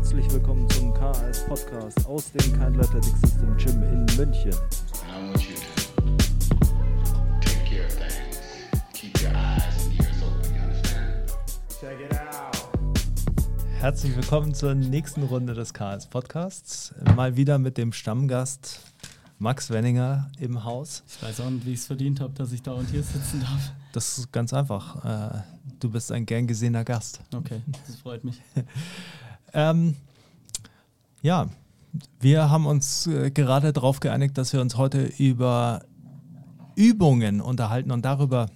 Herzlich willkommen zum KS Podcast aus dem Kindle Athletic System Gym in München. Herzlich willkommen zur nächsten Runde des KS Podcasts. Mal wieder mit dem Stammgast Max Wenninger im Haus. Ich weiß auch nicht, wie ich es verdient habe, dass ich da und hier sitzen darf. Das ist ganz einfach. Äh, du bist ein gern gesehener Gast. Okay, das freut mich. ähm, ja, wir haben uns äh, gerade darauf geeinigt, dass wir uns heute über Übungen unterhalten und darüber,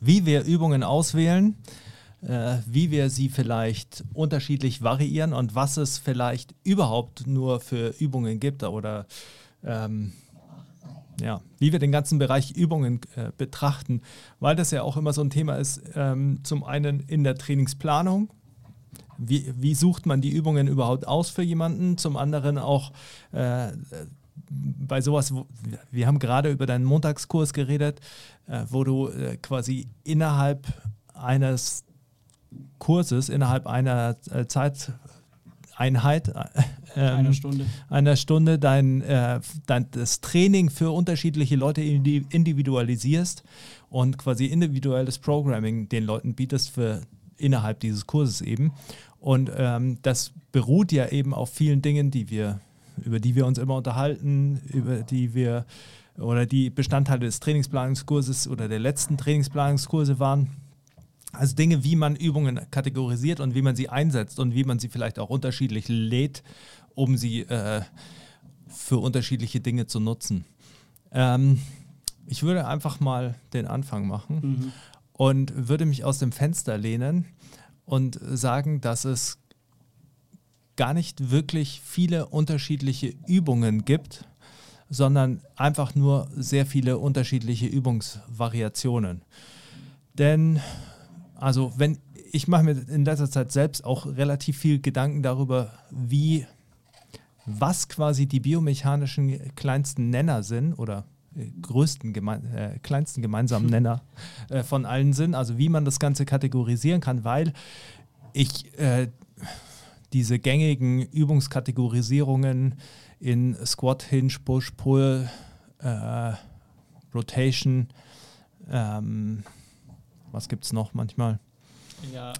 wie wir Übungen auswählen, äh, wie wir sie vielleicht unterschiedlich variieren und was es vielleicht überhaupt nur für Übungen gibt oder ähm, ja, wie wir den ganzen Bereich Übungen äh, betrachten, weil das ja auch immer so ein Thema ist, ähm, zum einen in der Trainingsplanung, wie, wie, sucht man die Übungen überhaupt aus für jemanden, zum anderen auch äh, bei sowas, wir haben gerade über deinen Montagskurs geredet, äh, wo du äh, quasi innerhalb eines Kurses, innerhalb einer äh, Zeit Einheit, ähm, einer Stunde, einer Stunde dein, äh, dein, das Training für unterschiedliche Leute individualisierst und quasi individuelles Programming den Leuten bietest für innerhalb dieses Kurses eben. Und ähm, das beruht ja eben auf vielen Dingen, die wir, über die wir uns immer unterhalten, über die wir oder die Bestandteile des Trainingsplanungskurses oder der letzten Trainingsplanungskurse waren also Dinge, wie man Übungen kategorisiert und wie man sie einsetzt und wie man sie vielleicht auch unterschiedlich lädt, um sie äh, für unterschiedliche Dinge zu nutzen. Ähm, ich würde einfach mal den Anfang machen mhm. Und würde mich aus dem Fenster lehnen und sagen, dass es gar nicht wirklich viele unterschiedliche Übungen gibt, sondern einfach nur sehr viele unterschiedliche Übungsvariationen. Denn also wenn ich mache mir in letzter Zeit selbst auch relativ viel Gedanken darüber, wie was quasi die biomechanischen kleinsten Nenner sind oder größten geme äh, kleinsten gemeinsamen Nenner äh, von allen sind, also wie man das Ganze kategorisieren kann, weil ich äh, diese gängigen Übungskategorisierungen in Squat, Hinge, Push, Pull, äh, Rotation, ähm, was gibt es noch manchmal? Ja.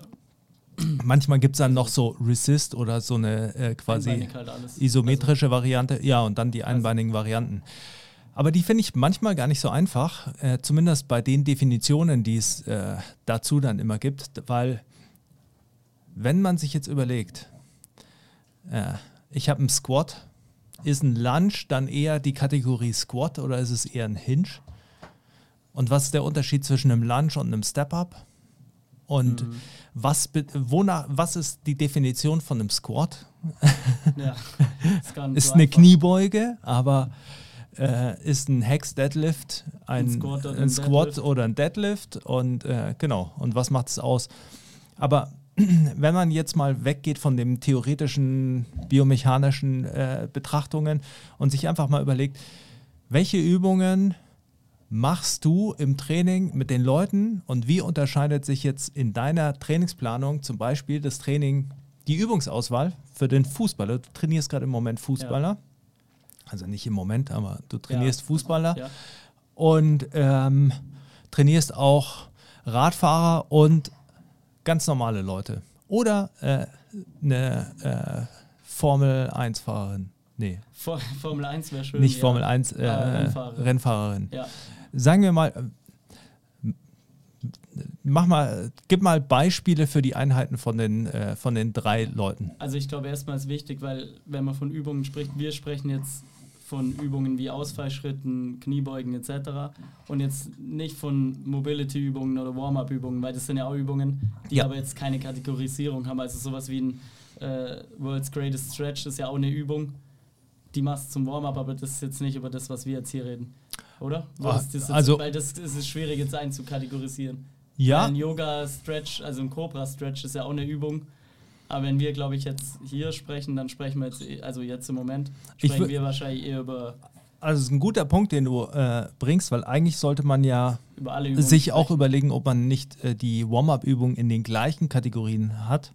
Manchmal gibt es dann noch so Resist oder so eine äh, quasi halt isometrische also, Variante. Ja, und dann die also einbeinigen. Varianten. Aber die finde ich manchmal gar nicht so einfach, äh, zumindest bei den Definitionen, die es äh, dazu dann immer gibt, weil wenn man sich jetzt überlegt, äh, ich habe einen Squat, ist ein Lunge dann eher die Kategorie Squat oder ist es eher ein Hinge? Und was ist der Unterschied zwischen einem Lunge und einem Step-Up? Und mhm. was, wonach, was ist die Definition von einem Squat? Ja, ist, eine einfach. Kniebeuge, aber äh, ist ein Hex Deadlift ein, ein Squat, oder ein, Squat Deadlift. oder ein Deadlift und äh, genau und was macht es aus? Aber wenn man jetzt mal weggeht von den theoretischen biomechanischen äh, Betrachtungen und sich einfach mal überlegt, welche Übungen machst du im Training mit den Leuten und wie unterscheidet sich jetzt in deiner Trainingsplanung zum Beispiel das Training, die Übungsauswahl für den Fußballer? Du trainierst gerade im Moment Fußballer. Ja. Also nicht im Moment, aber du trainierst ja. Fußballer ja. und ähm, trainierst auch Radfahrer und ganz normale Leute. Oder äh, eine äh, Formel 1-Fahrerin. Nee. Formel 1 wäre schön. Nicht Formel 1, äh, Rennfahrerin. Rennfahrerin. Ja sagen wir mal, mach mal, gib mal Beispiele für die Einheiten von den, äh, von den drei Leuten. Also ich glaube erstmal ist wichtig, weil wenn man von Übungen spricht, wir sprechen jetzt von Übungen wie Ausfallschritten, Kniebeugen etc. Und jetzt nicht von Mobility-Übungen oder Warm-up-Übungen, weil das sind ja auch Übungen, die ja. aber jetzt keine Kategorisierung haben. Also sowas wie ein äh, World's Greatest Stretch ist ja auch eine Übung, die machst zum Warm-up, aber das ist jetzt nicht über das, was wir jetzt hier reden oder? Ah, das jetzt, also, weil das, das ist schwierig jetzt einzukategorisieren. Ja. Ein Yoga-Stretch, also ein Cobra-Stretch ist ja auch eine Übung. Aber wenn wir, glaube ich, jetzt hier sprechen, dann sprechen wir jetzt, also jetzt im Moment, sprechen wir wahrscheinlich eher über Also es ist ein guter Punkt, den du äh, bringst, weil eigentlich sollte man ja sich auch sprechen. überlegen, ob man nicht äh, die Warm-up-Übungen in den gleichen Kategorien hat,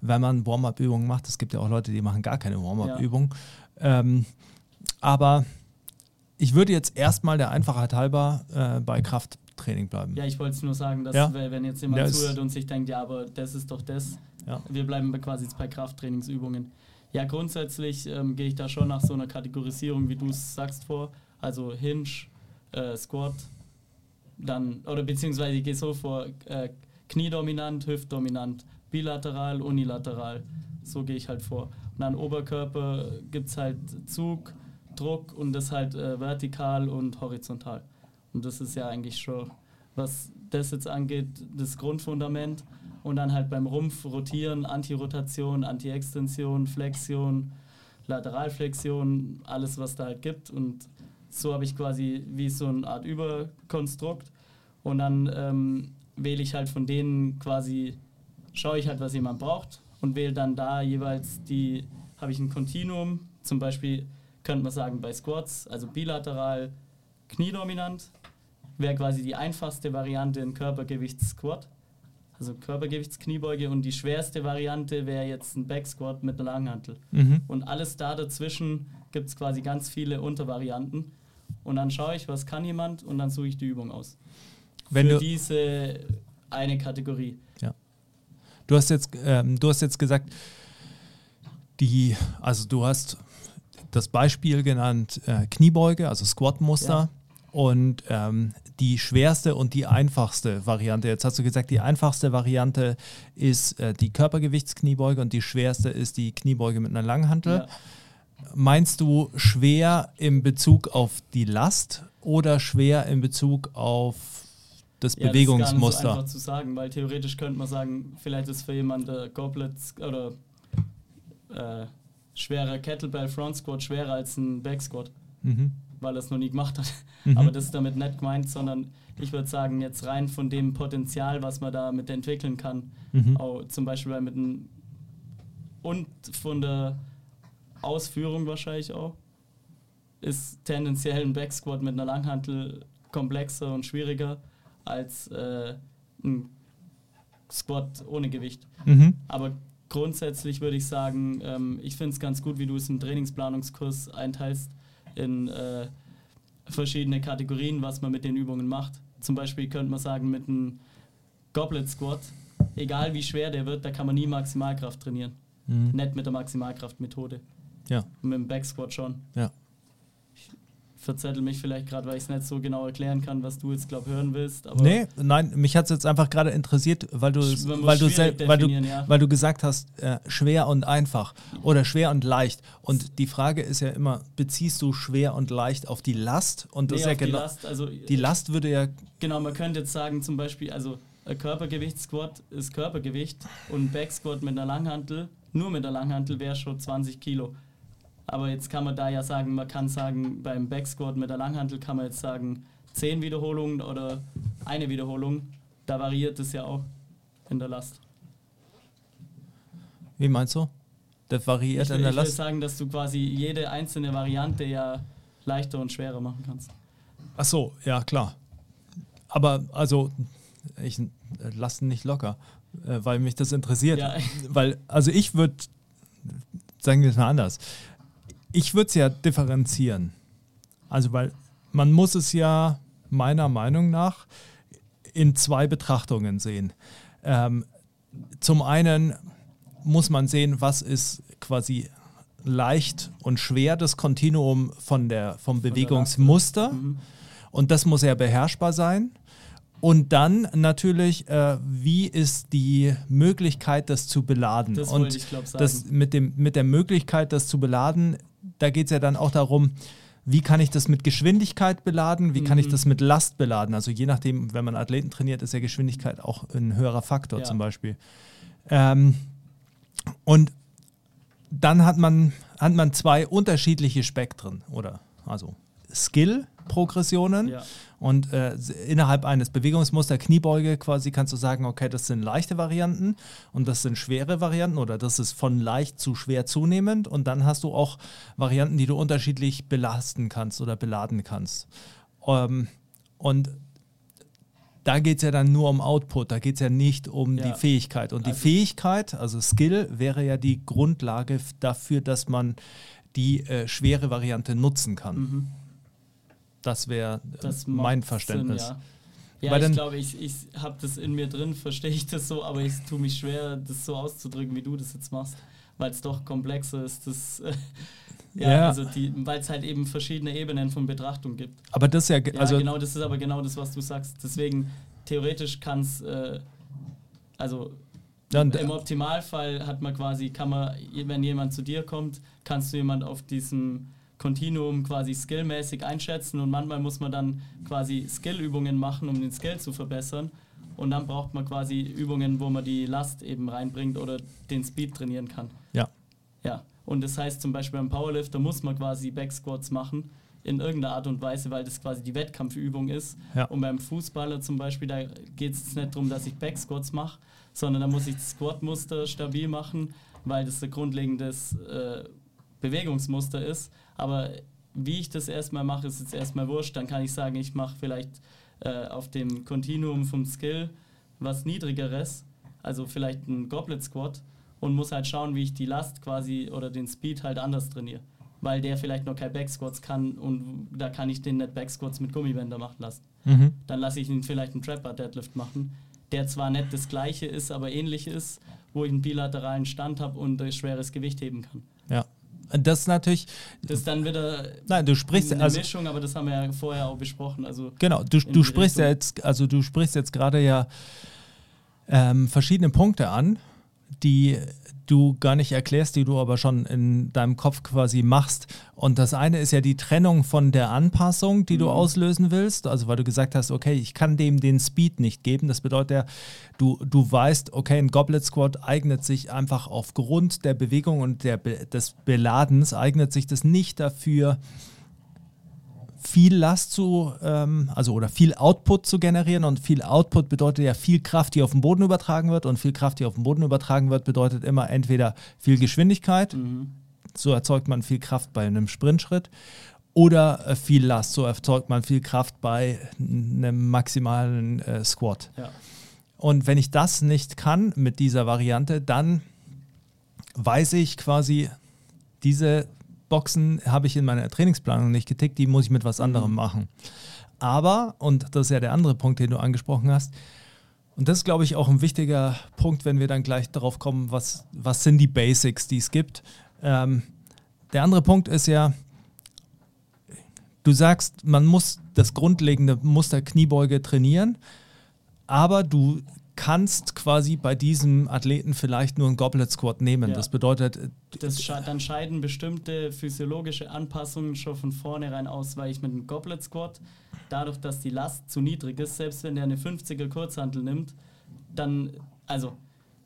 wenn man Warm-up-Übungen macht. Es gibt ja auch Leute, die machen gar keine Warm-up-Übungen. Ähm, aber ich würde jetzt erstmal der Einfachheit halber äh, bei Krafttraining bleiben. Ja, ich wollte es nur sagen, dass Ja. wenn jetzt jemand Ja, zuhört und sich denkt, ja, aber das ist doch das. Ja. Wir bleiben quasi jetzt bei Krafttrainingsübungen. Ja, grundsätzlich ähm, gehe ich da schon nach so einer Kategorisierung, wie du es sagst, vor. Also Hinge, äh, Squat, dann, oder beziehungsweise ich gehe so vor, äh, Kniedominant, Hüftdominant, bilateral, unilateral. So gehe ich halt vor. Und dann Oberkörper gibt es halt Zug, Druck und das halt äh, vertikal und horizontal. Und das ist ja eigentlich schon, was das jetzt angeht, das Grundfundament. Und dann halt beim Rumpf rotieren, Antirotation, Anti-Extension, Flexion, Lateralflexion, alles was da halt gibt. Und so habe ich quasi wie so eine Art Überkonstrukt. Und dann ähm, wähle ich halt von denen quasi, schaue ich halt, was jemand braucht und wähle dann da jeweils die, habe ich ein Kontinuum, zum Beispiel könnte man sagen bei Squats, also bilateral kniedominant, wäre quasi die einfachste Variante ein Körpergewichts-Squat, also Körpergewichtskniebeuge und die schwerste Variante wäre jetzt ein Back-Squat mit einer Langhantel. Mhm. Und alles da dazwischen gibt es quasi ganz viele Untervarianten. Und dann schaue ich, was kann jemand und dann suche ich die Übung aus. Wenn Für du- diese eine Kategorie. Du hast jetzt, ähm, du hast jetzt gesagt, die, also du hast das Beispiel genannt äh, Kniebeuge, also Squat-Muster. Ja. Und ähm, die schwerste und die einfachste Variante. Jetzt hast du gesagt, die einfachste Variante ist äh, die Körpergewichtskniebeuge und die schwerste ist die Kniebeuge mit einer Langhantel. Ja. Meinst du schwer in Bezug auf die Last oder schwer in Bezug auf das Ja, Das ist Bewegungsmuster? nicht so einfach zu sagen, weil theoretisch könnte man sagen, vielleicht ist für jemanden der Goblet oder äh, schwerer Kettlebell Front Squat schwerer als ein Back Squat, mhm. Weil er es noch nie gemacht hat. Mhm. Aber das ist damit nicht gemeint, sondern ich würde sagen, jetzt rein von dem Potenzial, was man damit entwickeln kann, Mhm. auch zum Beispiel mit einem und von der Ausführung wahrscheinlich auch, ist tendenziell ein Backsquat mit einer Langhantel komplexer und schwieriger als äh, ein Squat ohne Gewicht. Mhm. Aber grundsätzlich würde ich sagen, ähm, ich finde es ganz gut, wie du es im Trainingsplanungskurs einteilst in äh, verschiedene Kategorien, was man mit den Übungen macht. Zum Beispiel könnte man sagen, mit einem Goblet Squat, egal wie schwer der wird, da kann man nie Maximalkraft trainieren. Mhm. Nicht mit der Maximalkraftmethode. Ja, Und mit dem Back Squat schon. ja. Verzettel mich vielleicht gerade, weil ich es nicht so genau erklären kann, was du jetzt, glaube hören willst. Aber Nee, nein, mich hat es jetzt einfach gerade interessiert, weil du, weil du, weil du, ja. weil du gesagt hast, äh, schwer und einfach oder schwer und leicht. Und die Frage ist ja immer, beziehst du schwer und leicht auf die Last? Und das nee, ist ja auf die genau, Last, also die Last würde ja, Genau, man könnte jetzt sagen, zum Beispiel, also ein Körpergewicht-Squat ist Körpergewicht und ein Back-Squat mit einer Langhantel, nur mit der Langhantel wäre schon 20 Kilo. Aber jetzt kann man da ja sagen, man kann sagen, beim Back-Squat mit der Langhantel kann man jetzt sagen 10 Wiederholungen oder eine Wiederholung. Da variiert es ja auch in der Last. wie meinst du? Das variiert Ich in will, der ich will Last? sagen, dass du quasi jede einzelne Variante ja leichter und schwerer machen kannst. Ach so, ja klar. Aber also, ich äh, lasse nicht locker, äh, weil mich das interessiert. Ja. Weil, also ich würde, sagen wir es mal anders, ich würde es ja differenzieren. Also, weil man muss es ja meiner Meinung nach in zwei Betrachtungen sehen. Ähm, zum einen muss man sehen, was ist quasi leicht und schwer das Kontinuum von der, vom Bewegungsmuster. Mhm. Und das muss ja beherrschbar sein. Und dann natürlich, äh, wie ist die Möglichkeit, das zu beladen? Das und ich, glaub, das mit, dem, mit der Möglichkeit, das zu beladen, da geht es ja dann auch darum, wie kann ich das mit Geschwindigkeit beladen, wie kann ich Mhm. das mit Last beladen? Also je nachdem, wenn man Athleten trainiert, ist ja Geschwindigkeit auch ein höherer Faktor Ja. zum Beispiel. Ähm, und dann hat man, hat man zwei unterschiedliche Spektren, oder? Also Skill-Progressionen. Ja. Und äh, innerhalb eines Bewegungsmuster Kniebeuge quasi kannst du sagen, okay, das sind leichte Varianten und das sind schwere Varianten oder das ist von leicht zu schwer zunehmend. Und dann hast du auch Varianten, die du unterschiedlich belasten kannst oder beladen kannst. Ähm, und da geht es ja dann nur um Output, da geht es ja nicht um Ja. die Fähigkeit. Und die Also- Fähigkeit, also Skill, wäre ja die Grundlage dafür, dass man die äh, schwere Variante nutzen kann. Mhm. Das wäre äh, mein Verständnis. Sinn, ja. Ja, dann- ich glaube, ich, ich habe das in mir drin, verstehe ich das so, aber ich tue mich schwer, das so auszudrücken, wie du das jetzt machst, weil es doch komplexer ist. Das, äh, ja, Ja. also die, weil es halt eben verschiedene Ebenen von Betrachtung gibt. Aber das ist ja, Ja, also genau, das ist aber genau das, was du sagst. Deswegen, theoretisch kann es, äh, also und- im Optimalfall hat man quasi, kann man, wenn jemand zu dir kommt, kannst du jemand auf diesem Kontinuum quasi skillmäßig einschätzen und manchmal muss man dann quasi Skillübungen machen, um den Skill zu verbessern. Und dann braucht man quasi Übungen, wo man die Last eben reinbringt oder den Speed trainieren kann. ja. Ja, und das heißt zum Beispiel beim Powerlifter muss man quasi Backsquats machen in irgendeiner Art und Weise, weil das quasi die Wettkampfübung ist. Ja. Und beim Fußballer zum Beispiel, da geht es nicht darum, dass ich Backsquats mache, sondern da muss ich das Squat-Muster stabil machen, weil das ein grundlegendes äh, Bewegungsmuster ist. Aber wie ich das erstmal mache, ist jetzt erstmal wurscht. Dann kann ich sagen, ich mache vielleicht äh, auf dem Kontinuum vom Skill was Niedrigeres, also vielleicht ein Goblet Squat und muss halt schauen, wie ich die Last quasi oder den Speed halt anders trainiere. Weil der vielleicht noch kein Backsquats kann und da kann ich den nicht Backsquats mit Gummibänder machen lassen. Mhm. Dann lasse ich ihn vielleicht einen Trapper Deadlift machen, der zwar nicht das gleiche ist, aber ähnlich ist, wo ich einen bilateralen Stand habe und schweres Gewicht heben kann. Das ist natürlich, Das ist dann wieder nein, du sprichst, eine also Mischung, aber das haben wir ja vorher auch besprochen. Also Genau, du, du sprichst ja jetzt, also du sprichst jetzt gerade ja ähm, verschiedene Punkte an, die du gar nicht erklärst, die du aber schon in deinem Kopf quasi machst. Und das eine ist ja die Trennung von der Anpassung, die du Mhm. auslösen willst. Also weil du gesagt hast, okay, ich kann dem den Speed nicht geben. Das bedeutet ja, du, du weißt, okay, ein Goblet Squat eignet sich einfach aufgrund der Bewegung und der, des Beladens, eignet sich das nicht dafür, viel Last zu, ähm, also oder viel Output zu generieren und viel Output bedeutet ja viel Kraft, die auf den Boden übertragen wird und viel Kraft, die auf den Boden übertragen wird, bedeutet immer entweder viel Geschwindigkeit, mhm. so erzeugt man viel Kraft bei einem Sprintschritt oder äh, viel Last, so erzeugt man viel Kraft bei einem maximalen äh, Squat. ja. Und wenn ich das nicht kann mit dieser Variante, dann weiß ich quasi, diese Boxen habe ich in meiner Trainingsplanung nicht getickt, die muss ich mit was anderem machen. Aber, und das ist ja der andere Punkt, den du angesprochen hast, und das ist, glaube ich, auch ein wichtiger Punkt, wenn wir dann gleich darauf kommen, was, was sind die Basics, die es gibt. Ähm, der andere Punkt ist ja, du sagst, man muss das grundlegende Muster Kniebeuge trainieren, aber du kannst quasi bei diesem Athleten vielleicht nur einen Goblet Squat nehmen. Ja. Das bedeutet, äh, Das sche dann scheiden bestimmte physiologische Anpassungen schon von vornherein aus, weil ich mit einem Goblet Squat, dadurch, dass die Last zu niedrig ist, selbst wenn der eine 50er Kurzhantel nimmt, dann, also,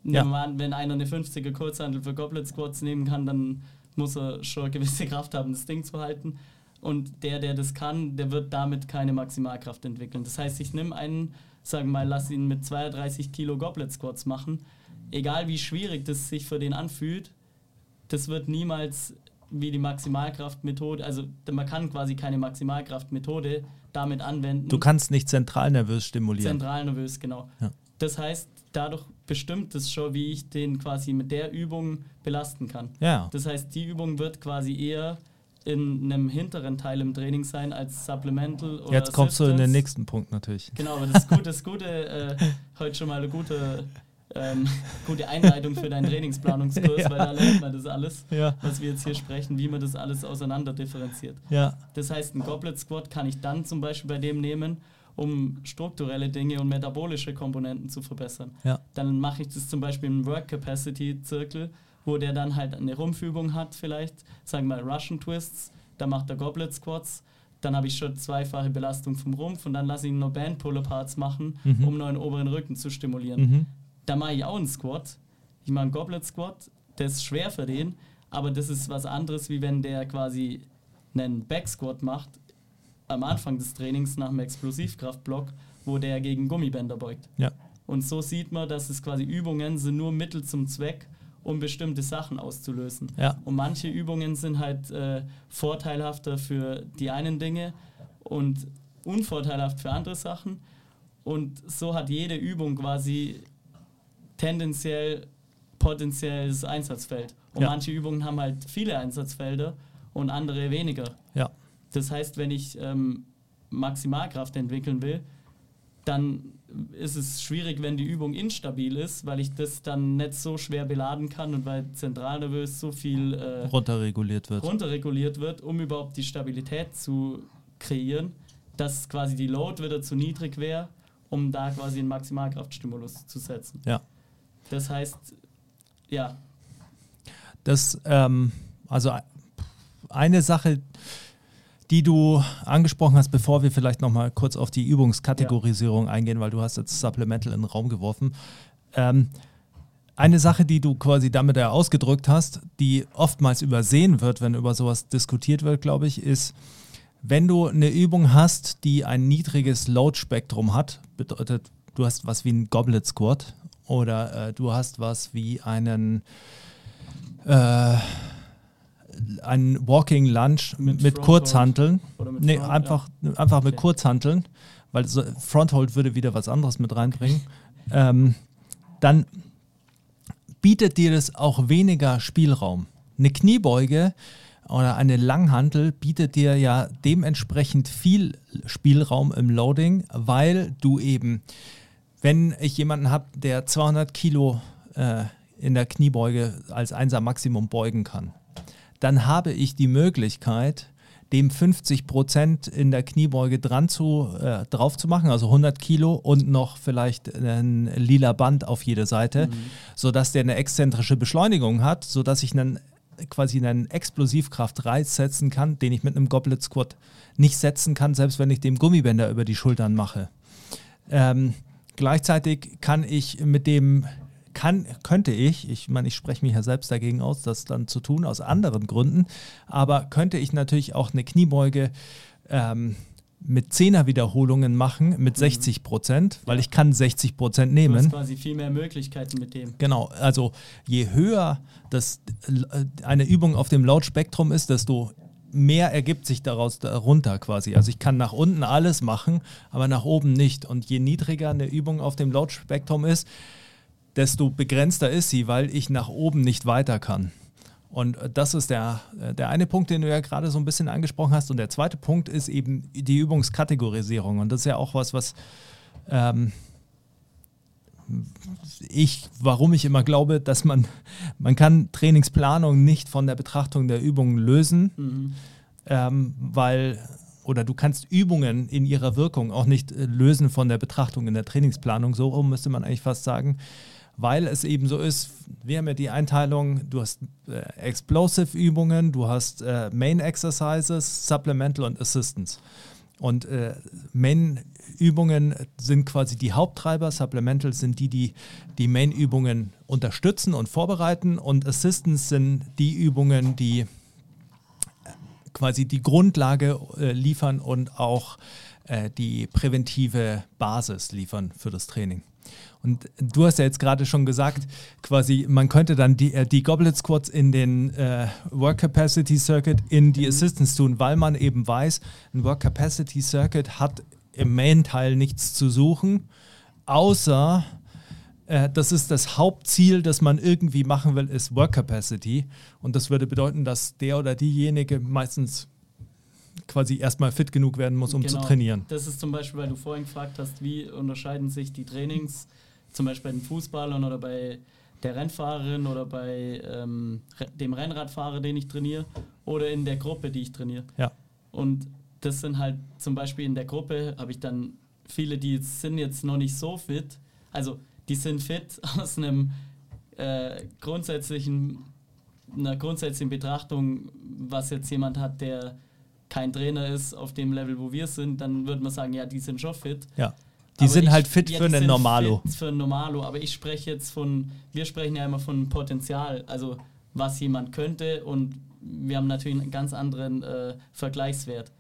Ja. an, wenn einer eine 50er Kurzhantel für Goblet Squats nehmen kann, dann muss er schon eine gewisse Kraft haben, das Ding zu halten. Und der, der das kann, der wird damit keine Maximalkraft entwickeln. Das heißt, ich nehme einen, sagen wir mal, lass ihn mit 32 Kilo Goblet Squats machen. Egal wie schwierig das sich für den anfühlt, das wird niemals wie die Maximalkraftmethode, also man kann quasi keine Maximalkraftmethode damit anwenden. du kannst nicht zentral nervös stimulieren. Zentral nervös, genau. Ja. Das heißt, dadurch bestimmt es schon, wie ich den quasi mit der Übung belasten kann. Ja. Das heißt, die Übung wird quasi eher in einem hinteren Teil im Training sein als Supplemental oder Jetzt kommst du in den Assistance. nächsten Punkt natürlich. Genau, aber das Gute, das Gute äh, heute schon mal eine gute, ähm, gute Einleitung für deinen Trainingsplanungskurs, Ja. weil da lernt man das alles, Ja. was wir jetzt hier sprechen, wie man das alles auseinander differenziert. Ja. Das heißt, ein Goblet Squat kann ich dann zum Beispiel bei dem nehmen, um strukturelle Dinge und metabolische Komponenten zu verbessern. Ja. Dann mache ich das zum Beispiel im Work Capacity Zirkel, wo der dann halt eine Rumpfübung hat, vielleicht, sagen wir mal Russian Twists, da macht er Goblet Squats, dann habe ich schon zweifache Belastung vom Rumpf und dann lasse ich ihn noch Band Pull Aparts machen, Mhm. um noch den oberen Rücken zu stimulieren. Mhm. Da mache ich auch einen Squat. Ich mache einen Goblet Squat, der ist schwer für den, aber das ist was anderes, wie wenn der quasi einen Back Squat macht. am Anfang des Trainings nach dem Explosivkraftblock, wo der gegen Gummibänder beugt. Ja. Und so sieht man, dass es quasi Übungen sind nur Mittel zum Zweck, um bestimmte Sachen auszulösen. Ja. Und manche Übungen sind halt äh, vorteilhafter für die einen Dinge und unvorteilhaft für andere Sachen. Und so hat jede Übung quasi tendenziell potenzielles Einsatzfeld. Und Ja. manche Übungen haben halt viele Einsatzfelder und andere weniger. Ja. Das heißt, wenn ich ähm, Maximalkraft entwickeln will, dann ist es schwierig, wenn die Übung instabil ist, weil ich das dann nicht so schwer beladen kann und weil zentralnervös so viel äh, runterreguliert wird. runterreguliert wird, um überhaupt die Stabilität zu kreieren, dass quasi die Load wieder zu niedrig wäre, um da quasi einen Maximalkraftstimulus zu setzen. Ja. Das heißt, ja, Das, ähm, also eine Sache, die du angesprochen hast, bevor wir vielleicht nochmal kurz auf die Übungskategorisierung eingehen, weil du hast jetzt Supplemental in den Raum geworfen. Ähm, eine Sache, die du quasi damit ja ausgedrückt hast, die oftmals übersehen wird, wenn über sowas diskutiert wird, glaube ich, ist, wenn du eine Übung hast, die ein niedriges Load-Spektrum hat, bedeutet, du hast was wie ein Goblet Squat oder äh, du hast was wie einen äh, einen Walking Lunge mit, Mit Kurzhanteln. mit Nee, Front, einfach, einfach mit Okay. Kurzhanteln, weil so Fronthold würde wieder was anderes mit reinbringen. Ähm, dann bietet dir das auch weniger Spielraum. Eine Kniebeuge oder eine Langhantel bietet dir ja dementsprechend viel Spielraum im Loading, weil du eben, wenn ich jemanden habe, der 200 Kilo äh, in der Kniebeuge als Einser Maximum beugen kann, dann habe ich die Möglichkeit, dem 50 Prozent in der Kniebeuge dran zu, äh, drauf zu machen, also 100 Kilo und noch vielleicht ein lila Band auf jede Seite, sodass der eine exzentrische Beschleunigung hat, sodass ich einen quasi einen Explosivkraftreiz setzen kann, den ich mit einem Goblet Squat nicht setzen kann, selbst wenn ich dem Gummibänder über die Schultern mache. Ähm, gleichzeitig kann ich mit dem, kann, könnte ich, ich meine, ich spreche mich ja selbst dagegen aus, das dann zu tun, aus anderen Gründen, aber könnte ich natürlich auch eine Kniebeuge ähm, mit 10er Wiederholungen machen, mit 60 Prozent, weil ich kann 60 Prozent du nehmen. hast quasi viel mehr Möglichkeiten mit dem. Genau, also je höher das, äh, eine Übung auf dem Lautspektrum ist, desto mehr ergibt sich daraus darunter quasi. Also ich kann nach unten alles machen, aber nach oben nicht. Und je niedriger eine Übung auf dem Lautspektrum ist, desto begrenzter ist sie, weil ich nach oben nicht weiter kann. Und äh, das ist der, äh, der eine Punkt, den du ja gerade so ein bisschen angesprochen hast. Und der zweite Punkt ist eben die Übungskategorisierung. Und das ist ja auch was, was ähm, ich, warum ich immer glaube, dass man, man kann Trainingsplanung nicht von der Betrachtung der Übungen lösen, Mhm. ähm, weil, oder du kannst Übungen in ihrer Wirkung auch nicht äh, lösen von der Betrachtung in der Trainingsplanung, so rum müsste man eigentlich fast sagen, weil es eben so ist, wir haben ja die Einteilung, du hast äh, Explosive-Übungen, du hast äh, Main Exercises, Supplemental und Assistance. Und äh, Main-Übungen sind quasi die Haupttreiber, Supplemental sind die, die die Main-Übungen unterstützen und vorbereiten und Assistance sind die Übungen, die quasi die Grundlage äh, liefern und auch äh, die präventive Basis liefern für das Training. Und du hast ja jetzt gerade schon gesagt, quasi, man könnte dann die, äh, die Goblet Squats in den äh, Work Capacity Circuit in die Assistance tun, weil man eben weiß, ein Work Capacity Circuit hat im Main-Teil nichts zu suchen, außer äh, das ist das Hauptziel, das man irgendwie machen will, ist Work Capacity. Und das würde bedeuten, dass der oder diejenige meistens quasi erstmal fit genug werden muss, um Genau. zu trainieren. Das ist zum Beispiel, weil du vorhin gefragt hast, wie unterscheiden sich die Trainings, zum Beispiel bei den Fußballern oder bei der Rennfahrerin oder bei ähm, dem Rennradfahrer, den ich trainiere, oder in der Gruppe, die ich trainiere. Ja. Und das sind halt zum Beispiel in der Gruppe, habe ich dann viele, die jetzt sind jetzt noch nicht so fit. Also die sind fit aus einem äh, grundsätzlichen, einer grundsätzlichen Betrachtung, was jetzt jemand hat, der kein Trainer ist auf dem Level, wo wir sind, dann würde man sagen, ja, die sind schon fit. Ja. Die Aber sind ich- halt fit ja, für einen Normalo. Fit für ein Normalo, aber ich spreche jetzt von, wir sprechen ja immer von Potenzial, also was jemand könnte und wir haben natürlich einen ganz anderen äh, Vergleichswert.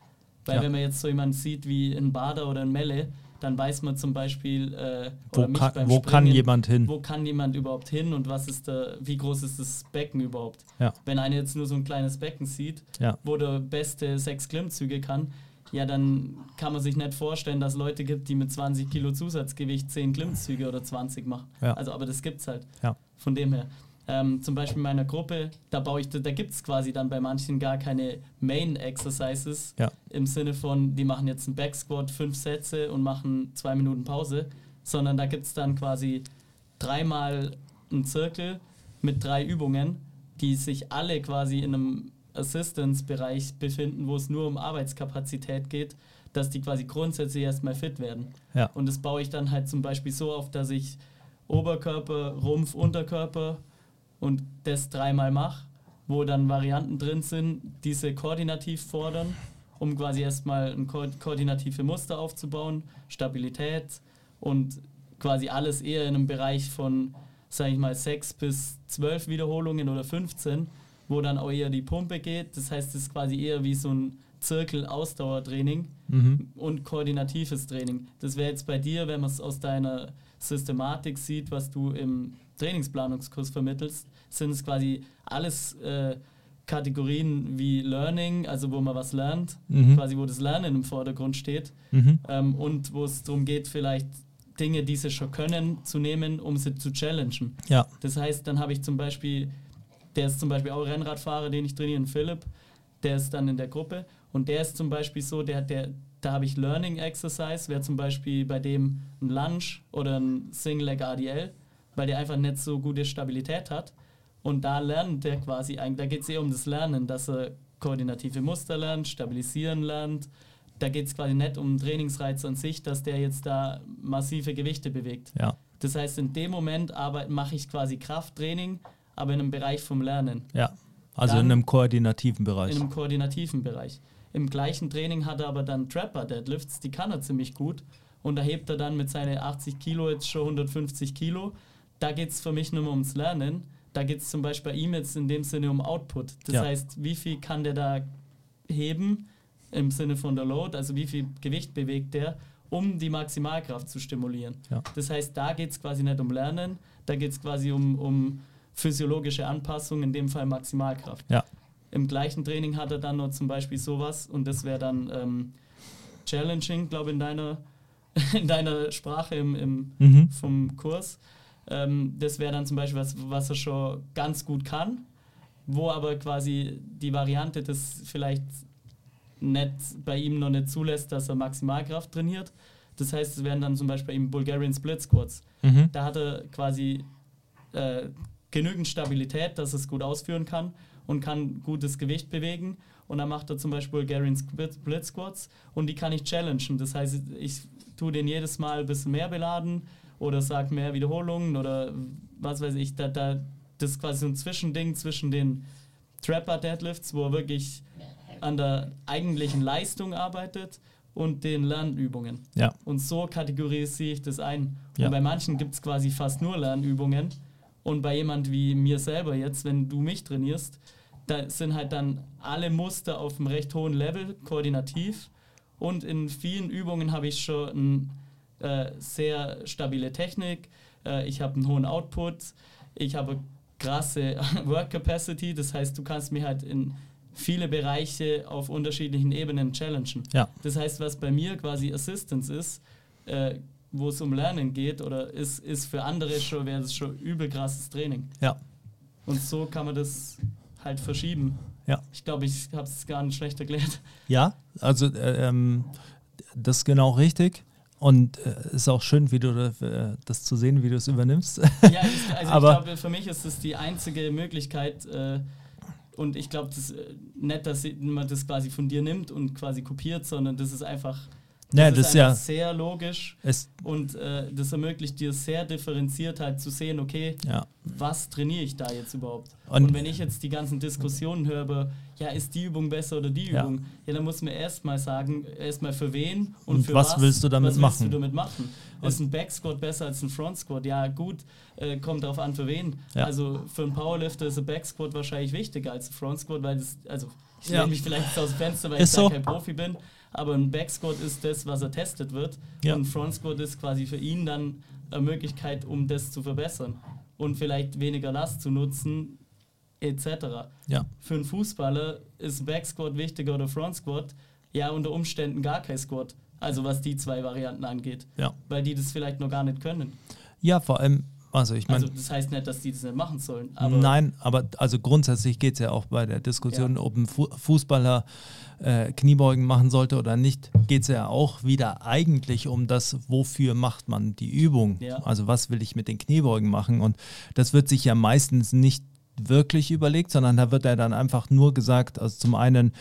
Weil Ja. wenn man jetzt so jemanden sieht wie ein Bader oder ein Melle, dann weiß man zum Beispiel, äh, Wo, oder mich kann, wo kann Springen, jemand hin? wo kann jemand überhaupt hin und was ist da, wie groß ist das Becken überhaupt? Ja. Wenn einer jetzt nur so ein kleines Becken sieht, Ja. wo der beste sechs Klimmzüge kann, ja, dann kann man sich nicht vorstellen, dass es Leute gibt, die mit 20 Kilo Zusatzgewicht 10 Klimmzüge oder 20 machen. Ja. Also, aber das gibt's halt. Ja. Von dem her. Ähm, zum Beispiel in meiner Gruppe, da baue ich, da, da gibt es quasi dann bei manchen gar keine Main Exercises Ja. im Sinne von, die machen jetzt einen Back Squat, fünf Sätze und machen zwei Minuten Pause, sondern da gibt es dann quasi dreimal einen Zirkel mit drei Übungen, die sich alle quasi in einem Assistance-Bereich befinden, wo es nur um Arbeitskapazität geht, dass die quasi grundsätzlich erstmal fit werden. Ja. Und das baue ich dann halt zum Beispiel so auf, dass ich Oberkörper, Rumpf, Unterkörper und das dreimal mache, wo dann Varianten drin sind, diese koordinativ fordern, um quasi erstmal ein ko koordinative Muster aufzubauen, Stabilität und quasi alles eher in einem Bereich von, sage ich mal, 6 bis 12 Wiederholungen oder 15, wo dann auch eher die Pumpe geht. Das heißt, es ist quasi eher wie so ein Zirkel-Ausdauertraining Mhm. und koordinatives Training. Das wäre jetzt bei dir, wenn man es aus deiner Systematik sieht, was du im Trainingsplanungskurs vermittelst, sind es quasi alles äh, Kategorien wie Learning, also wo man was lernt, Mhm. quasi wo das Lernen im Vordergrund steht Mhm. ähm, und wo es darum geht, vielleicht Dinge, die sie schon können, zu nehmen, um sie zu challengen. Ja. Das heißt, dann habe ich zum Beispiel, der ist zum Beispiel auch Rennradfahrer, den ich trainiere, Philipp, der ist dann in der Gruppe und der ist zum Beispiel so, der, der, da habe ich Learning Exercise, wäre zum Beispiel bei dem ein Lunge oder ein Single Leg ADL, weil der einfach nicht so gute Stabilität hat. Und da lernt der quasi, eigentlich- da geht es eher um das Lernen, dass er koordinative Muster lernt, stabilisieren lernt. Da geht es quasi nicht um Trainingsreiz an sich, dass der jetzt da massive Gewichte bewegt. Ja. Das heißt, in dem Moment mache ich quasi Krafttraining, aber in einem Bereich vom Lernen, Ja. Also Dann- in einem koordinativen Bereich. in einem koordinativen Bereich. Im gleichen Training hat er aber dann Trapper Deadlifts, die kann er ziemlich gut. Und da hebt er dann mit seinen 80 Kilo jetzt schon 150 Kilo. Da geht es für mich nur ums Lernen. Da geht es zum Beispiel bei ihm jetzt in dem Sinne um Output. Das Ja. heißt, wie viel kann der da heben im Sinne von der Load, also wie viel Gewicht bewegt der, um die Maximalkraft zu stimulieren. Ja. Das heißt, da geht es quasi nicht um Lernen, da geht es quasi um, um physiologische Anpassung, in dem Fall Maximalkraft. Ja. Im gleichen Training hat er dann noch zum Beispiel sowas und das wäre dann ähm, challenging, glaube in deiner, in deiner Sprache im, im, Mhm. vom Kurs. Ähm, das wäre dann zum Beispiel was, was er schon ganz gut kann, wo aber quasi die Variante das vielleicht nicht bei ihm noch nicht zulässt, dass er Maximalkraft trainiert. Das heißt, es wären dann zum Beispiel bei ihm Bulgarian Split Squats. Mhm. Da hat er quasi äh, genügend Stabilität, dass er es gut ausführen kann und kann gutes Gewicht bewegen. Und dann macht er zum Beispiel Bulgarian Split, Split Squats und die kann ich challengen. Das heißt, ich tue den jedes Mal ein bisschen mehr beladen oder sage mehr Wiederholungen oder was weiß ich. Da, da, das ist quasi so ein Zwischending zwischen den Trapper Deadlifts, wo er wirklich an der eigentlichen Leistung arbeitet und den Lernübungen. Ja. Und so kategorisiere ich das ein. Ja. Und bei manchen gibt es quasi fast nur Lernübungen. Und bei jemand wie mir selber jetzt, wenn du mich trainierst, da sind halt dann alle Muster auf einem recht hohen Level, koordinativ. Und in vielen Übungen habe ich schon eine äh, sehr stabile Technik. Äh, ich habe einen hohen Output. Ich habe krasse Work Capacity. Das heißt, du kannst mich halt in viele Bereiche auf unterschiedlichen Ebenen challengen. Ja. Das heißt, was bei mir quasi Assistance ist, äh, wo es um Lernen geht, oder ist, ist für andere schon, wäre das schon übel krasses Training. Ja. Und so kann man das halt verschieben. Ja. Ich glaube, ich habe es gar nicht schlecht erklärt. Ja, also äh, ähm, das ist genau richtig. Und äh, ist auch schön, wie du äh, das zu sehen, wie du es übernimmst. Ja, ich, also Aber- ich glaube, für mich ist es die einzige Möglichkeit, äh, und ich glaube, das äh, nicht, dass man das quasi von dir nimmt und quasi kopiert, sondern das ist einfach, Ja, das ist ja- sehr logisch und äh, das ermöglicht dir sehr differenziert halt zu sehen, okay, ja. was trainiere ich da jetzt überhaupt? Und- Und, wenn ich jetzt die ganzen Diskussionen höre, über, ja, ist die Übung besser oder die Ja. Übung, ja, dann muss man erstmal sagen, erstmal für wen und, Und für was was, willst du damit was machen? Willst du damit machen? ist ein Backsquat besser als ein Front Squat? Ja, gut, äh, kommt darauf an, für wen. Ja. Also für einen Powerlifter ist ein Backsquat wahrscheinlich wichtiger als ein Front Squat, weil das, also ich Ja. lehne mich vielleicht aus dem Fenster, weil Ist ich so. kein Profi bin. Aber ein Backsquat ist das, was er testet wird. Ja. Und ein Front Squat ist quasi für ihn dann eine Möglichkeit, um das zu verbessern. Und vielleicht weniger Last zu nutzen, etc. Ja. Für einen Fußballer ist Back Squat wichtiger oder Front Squat? Ja, unter Umständen gar kein Squat. Also was die zwei Varianten angeht. Ja. Weil die das vielleicht noch gar nicht können. Ja, vor allem, also ich meine, Also das heißt nicht, dass die das nicht machen sollen. Aber Nein, aber also grundsätzlich geht es ja auch bei der Diskussion, Ja. ob ein Fu Fußballer äh, Kniebeugen machen sollte oder nicht, geht es ja auch wieder eigentlich um das, wofür macht man die Übung. Ja. Also was will ich mit den Kniebeugen machen? Und das wird sich ja meistens nicht wirklich überlegt, sondern da wird ja dann einfach nur gesagt, also zum einen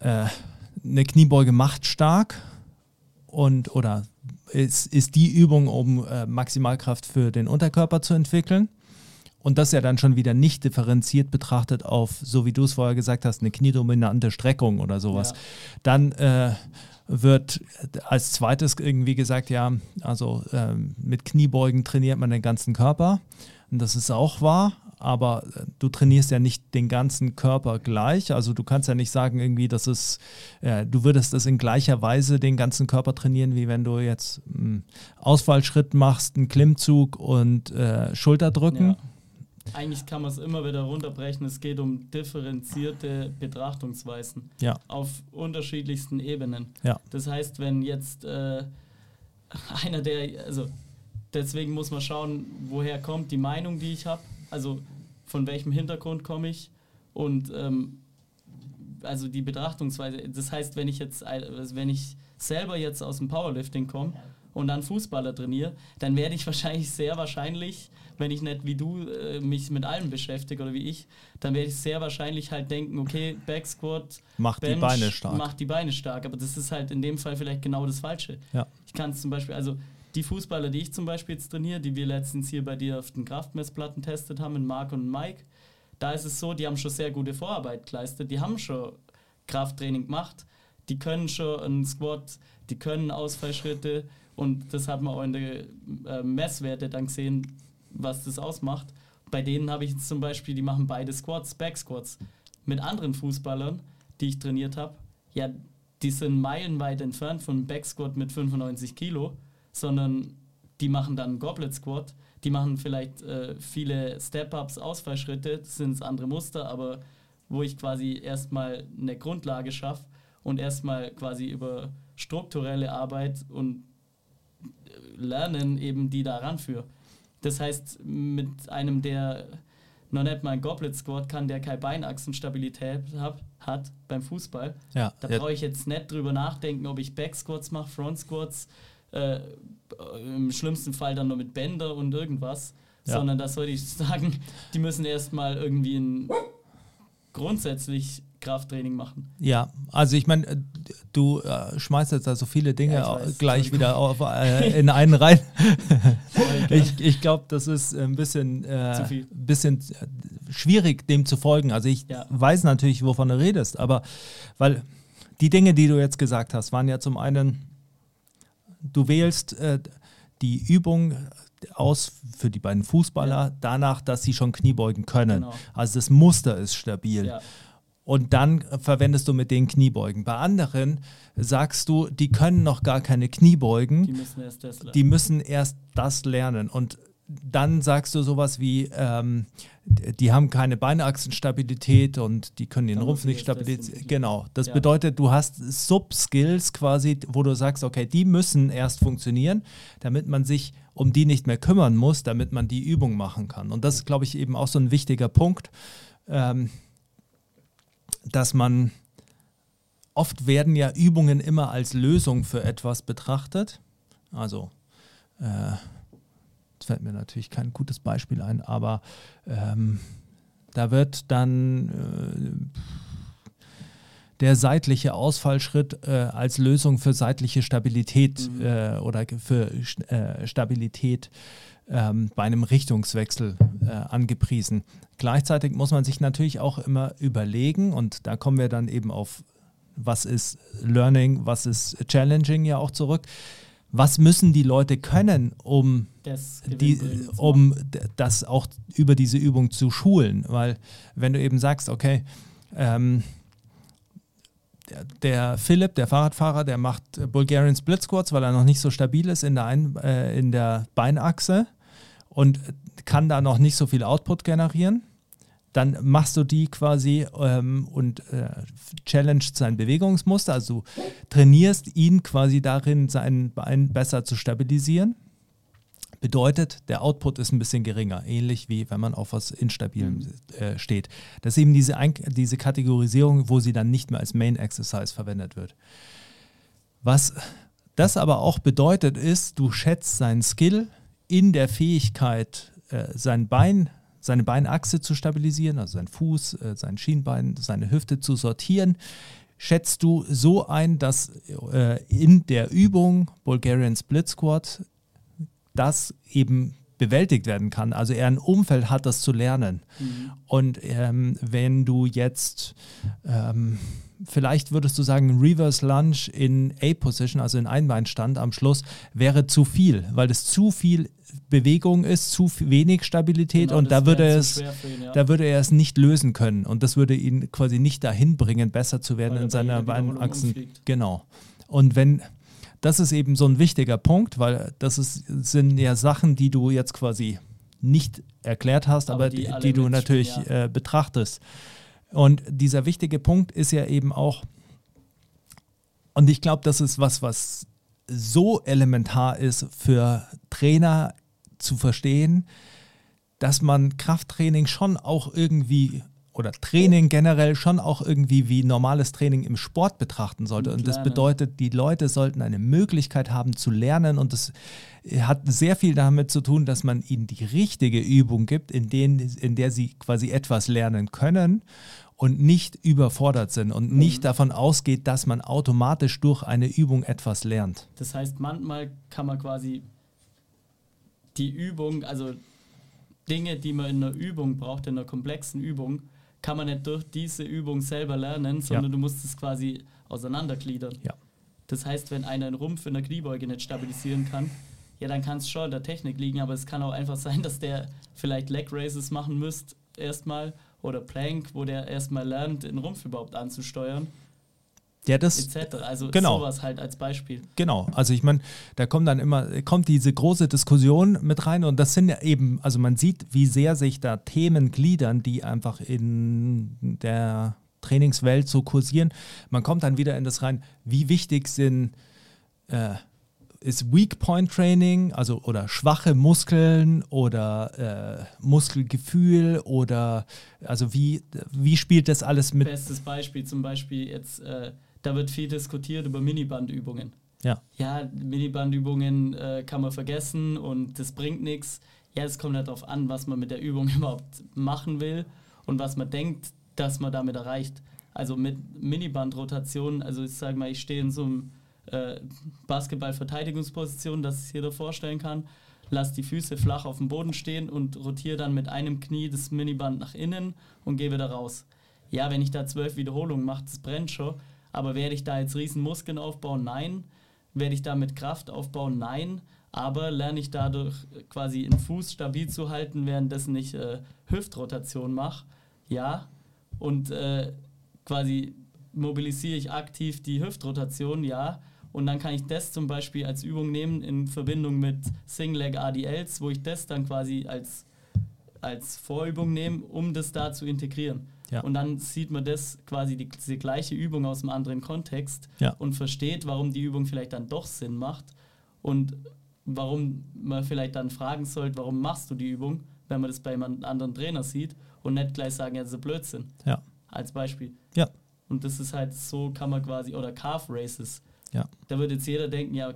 äh, eine Kniebeuge macht stark und oder ist, ist die Übung, um äh, Maximalkraft für den Unterkörper zu entwickeln. Und das ja dann schon wieder nicht differenziert betrachtet auf, so wie du es vorher gesagt hast, eine kniedominante Streckung oder sowas. Ja. Dann äh, wird als zweites irgendwie gesagt, ja, also ähm, mit Kniebeugen trainiert man den ganzen Körper. Und das ist auch wahr, aber äh, du trainierst ja nicht den ganzen Körper gleich. Also du kannst ja nicht sagen, irgendwie, dass es, äh, du würdest das in gleicher Weise den ganzen Körper trainieren, wie wenn du jetzt einen Ausfallschritt machst, einen Klimmzug und äh, Schulterdrücken. Ja. Eigentlich kann man es immer wieder runterbrechen. Es geht um differenzierte Betrachtungsweisen Ja, auf unterschiedlichsten Ebenen. ja, Das heißt, wenn jetzt äh, einer der, also deswegen muss man schauen, woher kommt die Meinung, die ich habe, also von welchem Hintergrund komme ich und ähm, also die Betrachtungsweise. Das heißt, wenn ich jetzt, also wenn ich selber jetzt aus dem Powerlifting komme und dann Fußballer trainiere, dann werde ich wahrscheinlich sehr wahrscheinlich, wenn ich nicht wie du äh, mich mit allem beschäftige oder wie ich, dann werde ich sehr wahrscheinlich halt denken, okay, Backsquat macht die Beine stark. Macht die Beine stark, aber das ist halt in dem Fall vielleicht genau das Falsche. Ja. Ich kann es zum Beispiel, also die Fußballer, die ich zum Beispiel jetzt trainiere, die wir letztens hier bei dir auf den Kraftmessplatten testet haben, in Marc und Mike, da ist es so, die haben schon sehr gute Vorarbeit geleistet, die haben schon Krafttraining gemacht, die können schon einen Squat, die können Ausfallschritte und das hat man auch in der äh, Messwerte dann gesehen, was das ausmacht. Bei denen habe ich jetzt zum Beispiel, die machen beide Squats, Back Squats. Mit anderen Fußballern, die ich trainiert habe, ja, die sind meilenweit entfernt von einem Back Squat mit 95 Kilo, sondern die machen dann Goblet Squat, die machen vielleicht äh, viele Step-Ups, Ausfallschritte, das sind andere Muster, aber wo ich quasi erstmal eine Grundlage schaffe und erstmal quasi über strukturelle Arbeit und äh, Lernen eben die da ranführe. Das heißt, mit einem, der noch nicht mal ein Goblet Squat kann, der keine Beinachsenstabilität hab, hat beim Fußball, Ja, da brauche ich jetzt nicht drüber nachdenken, ob ich Back Squats mache, Front Squats, äh, im schlimmsten Fall dann nur mit Bänder und irgendwas, Ja. sondern da sollte ich sagen, die müssen erstmal irgendwie ein grundsätzlich Krafttraining machen. ja, also ich meine, äh, du äh, schmeißt jetzt da so viele Dinge Ja, weiß. gleich wieder auf, äh, in einen rein. Ich ich glaube, das ist ein bisschen, äh, bisschen äh, schwierig, dem zu folgen. Also ich Ja. weiß natürlich, wovon du redest, aber weil die Dinge, die du jetzt gesagt hast, waren ja zum einen, du wählst äh, die Übung aus für die beiden Fußballer danach, dass sie schon Kniebeugen können. Genau. Also das Muster ist stabil. Ja, Und dann äh, verwendest du mit den Kniebeugen. Bei anderen sagst du, die können noch gar keine Kniebeugen die müssen erst das lernen. die müssen erst das lernen. Und dann sagst du sowas wie, ähm, die haben keine Beinachsenstabilität und die können den Dann Rumpf nicht stabilisieren. Genau. Das Ja. bedeutet, du hast Sub-Skills quasi, wo du sagst, okay, die müssen erst funktionieren, damit man sich um die nicht mehr kümmern muss, damit man die Übung machen kann. Und das ist, glaube ich, eben auch so ein wichtiger Punkt, ähm, dass man oft werden ja Übungen immer als Lösung für etwas betrachtet. Also, äh, jetzt fällt mir natürlich kein gutes Beispiel ein, aber ähm, da wird dann äh, der seitliche Ausfallschritt äh, als Lösung für seitliche Stabilität Mhm. äh, oder für äh, Stabilität ähm, bei einem Richtungswechsel äh, angepriesen. Gleichzeitig muss man sich natürlich auch immer überlegen, und da kommen wir dann eben auf, was ist Learning, was ist Challenging ja auch zurück. Was müssen die Leute können, um das die, um das auch über diese Übung zu schulen. Weil wenn du eben sagst, okay, ähm, der, der Philipp, der Fahrradfahrer, der macht Bulgarian Split Squats, weil er noch nicht so stabil ist in der, Ein äh, in der Beinachse und kann da noch nicht so viel Output generieren. Dann machst du die quasi ähm, und äh, challenged sein Bewegungsmuster. Also trainierst ihn quasi darin, sein Bein besser zu stabilisieren. Bedeutet, der Output ist ein bisschen geringer, ähnlich wie wenn man auf was Instabilem äh, steht. Das ist eben diese, Ein diese Kategorisierung, wo sie dann nicht mehr als Main Exercise verwendet wird. Was das aber auch bedeutet, ist, du schätzt seinen Skill in der Fähigkeit, äh, sein Bein, seine Beinachse zu stabilisieren, also sein Fuß, äh, sein Schienbein, seine Hüfte zu sortieren, schätzt du so ein, dass äh, in der Übung Bulgarian Split Squat das eben bewältigt werden kann. Also er ein Umfeld hat, das zu lernen. Mhm. Und ähm, wenn du jetzt ähm, vielleicht würdest du sagen, Reverse Lunge in A-Position, also in Einbeinstand am Schluss, wäre zu viel, weil es zu viel Bewegung ist, zu wenig Stabilität genau, und da würde, es, ihn, ja. da würde er es nicht lösen können und das würde ihn quasi nicht dahin bringen, besser zu werden weil in seiner Beinachsen. Genau. Und wenn, das ist eben so ein wichtiger Punkt, weil das ist, sind ja Sachen, die du jetzt quasi nicht erklärt hast, aber, aber die, die, du natürlich ja. äh, betrachtest. Und dieser wichtige Punkt ist ja eben auch, und ich glaube, das ist was, was so elementar ist für Trainer zu verstehen, dass man Krafttraining schon auch irgendwie oder Training generell schon auch irgendwie wie normales Training im Sport betrachten sollte. Und das bedeutet, die Leute sollten eine Möglichkeit haben zu lernen. Und das hat sehr viel damit zu tun, dass man ihnen die richtige Übung gibt, in, denen, in der sie quasi etwas lernen können und nicht überfordert sind und nicht mhm. davon ausgeht, dass man automatisch durch eine Übung etwas lernt. Das heißt, manchmal kann man quasi die Übung, also Dinge, die man in einer Übung braucht, in einer komplexen Übung, kann man nicht durch diese Übung selber lernen, sondern ja. du musst es quasi auseinandergliedern. Ja. Das heißt, wenn einer einen Rumpf in der Kniebeuge nicht stabilisieren kann, ja, dann kann es schon in der Technik liegen, aber es kann auch einfach sein, dass der vielleicht Leg Races machen müsste erstmal oder Plank, wo der erstmal lernt, den Rumpf überhaupt anzusteuern. Ja, das etc. Also genau. sowas halt als Beispiel. Genau, also ich meine, da kommt dann immer, kommt diese große Diskussion mit rein und das sind ja eben, also man sieht, wie sehr sich da Themen gliedern, die einfach in der Trainingswelt so kursieren. Man kommt dann wieder in das rein, wie wichtig sind äh, ist Weak Point Training, also oder schwache Muskeln oder äh, Muskelgefühl oder also wie, wie spielt das alles mit? Bestes Beispiel zum Beispiel jetzt äh, da wird viel diskutiert über Minibandübungen. Ja. Ja, Minibandübungen äh, kann man vergessen und das bringt nichts. Ja, es kommt halt darauf an, was man mit der Übung überhaupt machen will und was man denkt, dass man damit erreicht. Also mit Minibandrotation, also ich sage mal, ich stehe in so einem äh, Basketball-Verteidigungsposition, dass ich jeder vorstellen kann, lasse die Füße flach auf dem Boden stehen und rotiere dann mit einem Knie das Miniband nach innen und gehe wieder raus. Ja, wenn ich da zwölf Wiederholungen mache, das brennt schon, aber werde ich da jetzt riesen Muskeln aufbauen? Nein. Werde ich da mit Kraft aufbauen? Nein. Aber lerne ich dadurch quasi den Fuß stabil zu halten, währenddessen ich äh, Hüftrotation mache? Ja. Und äh, quasi mobilisiere ich aktiv die Hüftrotation? Ja. Und dann kann ich das zum Beispiel als Übung nehmen in Verbindung mit Single-Leg ADLs, wo ich das dann quasi als, als Vorübung nehme, um das da zu integrieren. Ja. Und dann sieht man das quasi die, diese gleiche Übung aus einem anderen Kontext ja. und versteht, warum die Übung vielleicht dann doch Sinn macht und warum man vielleicht dann fragen sollte, warum machst du die Übung, wenn man das bei einem anderen Trainer sieht und nicht gleich sagen, ja, das ist Blödsinn. Ja. Als Beispiel. Ja. Und das ist halt so, kann man quasi, oder Calf Races. Ja. Da würde jetzt jeder denken, ja,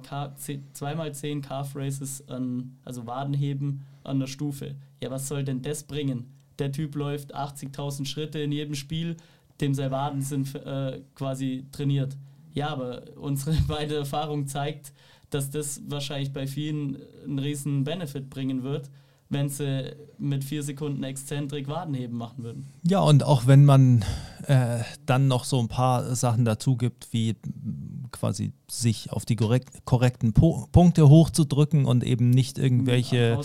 zweimal zehn Calf Races, an, also Wadenheben an der Stufe. Ja, was soll denn das bringen? der Typ läuft 80.000 Schritte in jedem Spiel, dem seine Waden sind äh, quasi trainiert. Ja, aber unsere beide Erfahrung zeigt, dass das wahrscheinlich bei vielen einen riesen Benefit bringen wird, wenn sie mit vier Sekunden Exzentrik Wadenheben machen würden. Ja, und auch wenn man äh, dann noch so ein paar Sachen dazu gibt, wie quasi sich auf die korrekt, korrekten po Punkte hochzudrücken und eben nicht irgendwelche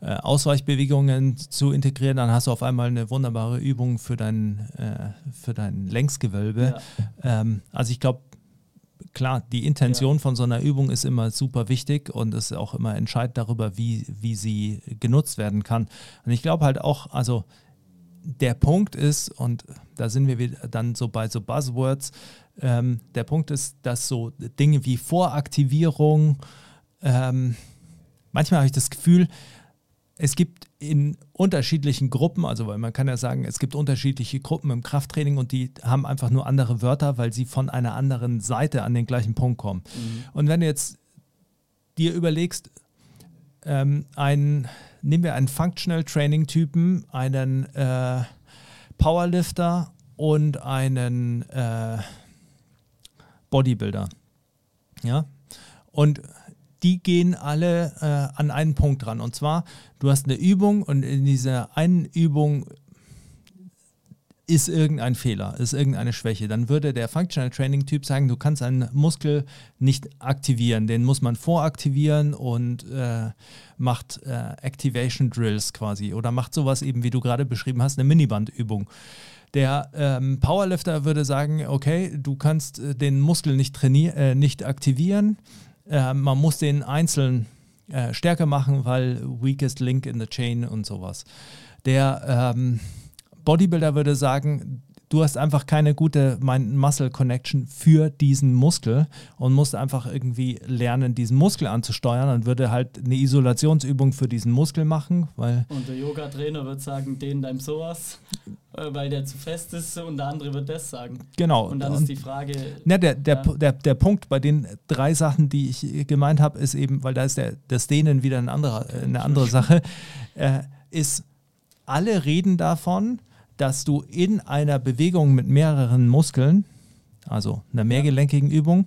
äh, Ausweichbewegungen zu integrieren, dann hast du auf einmal eine wunderbare Übung für dein, äh, für dein Längsgewölbe. Ja. Ähm, also ich glaube, klar, die Intention ja. von so einer Übung ist immer super wichtig und ist auch immer entscheidend darüber, wie, wie sie genutzt werden kann. Und ich glaube halt auch, also der Punkt ist, und da sind wir dann so bei so Buzzwords, ähm, der Punkt ist, dass so Dinge wie Voraktivierung, ähm, manchmal habe ich das Gefühl, es gibt in unterschiedlichen Gruppen, also weil man kann ja sagen, es gibt unterschiedliche Gruppen im Krafttraining und die haben einfach nur andere Wörter, weil sie von einer anderen Seite an den gleichen Punkt kommen. Mhm. Und wenn du jetzt dir überlegst, ähm, ein, nehmen wir einen Functional Training Typen, einen äh, Powerlifter und einen äh, Bodybuilder. Ja. Und die gehen alle äh, an einen Punkt ran. Und zwar, du hast eine Übung und in dieser einen Übung ist irgendein Fehler, ist irgendeine Schwäche, dann würde der Functional Training Typ sagen, du kannst einen Muskel nicht aktivieren, den muss man voraktivieren und äh, macht äh, Activation Drills quasi oder macht sowas eben, wie du gerade beschrieben hast, eine Minibandübung. Der ähm, Powerlifter würde sagen, okay, du kannst äh, den Muskel nicht trainieren, äh, nicht aktivieren, äh, man muss den einzeln äh, stärker machen, weil weakest link in the chain und sowas. Der ähm, Bodybuilder würde sagen, du hast einfach keine gute Mind-Muscle-Connection für diesen Muskel und musst einfach irgendwie lernen, diesen Muskel anzusteuern und würde halt eine Isolationsübung für diesen Muskel machen. Weil und der Yoga-Trainer wird sagen, den deinem sowas, äh, weil der zu fest ist und der andere wird das sagen. Genau. Und dann und, ist die Frage... Ne, der, der, ja. der, der Punkt bei den drei Sachen, die ich gemeint habe, ist eben, weil da ist der, das Dehnen wieder eine andere, eine andere Sache, äh, ist, alle reden davon, dass du in einer Bewegung mit mehreren Muskeln, also einer mehrgelenkigen Übung,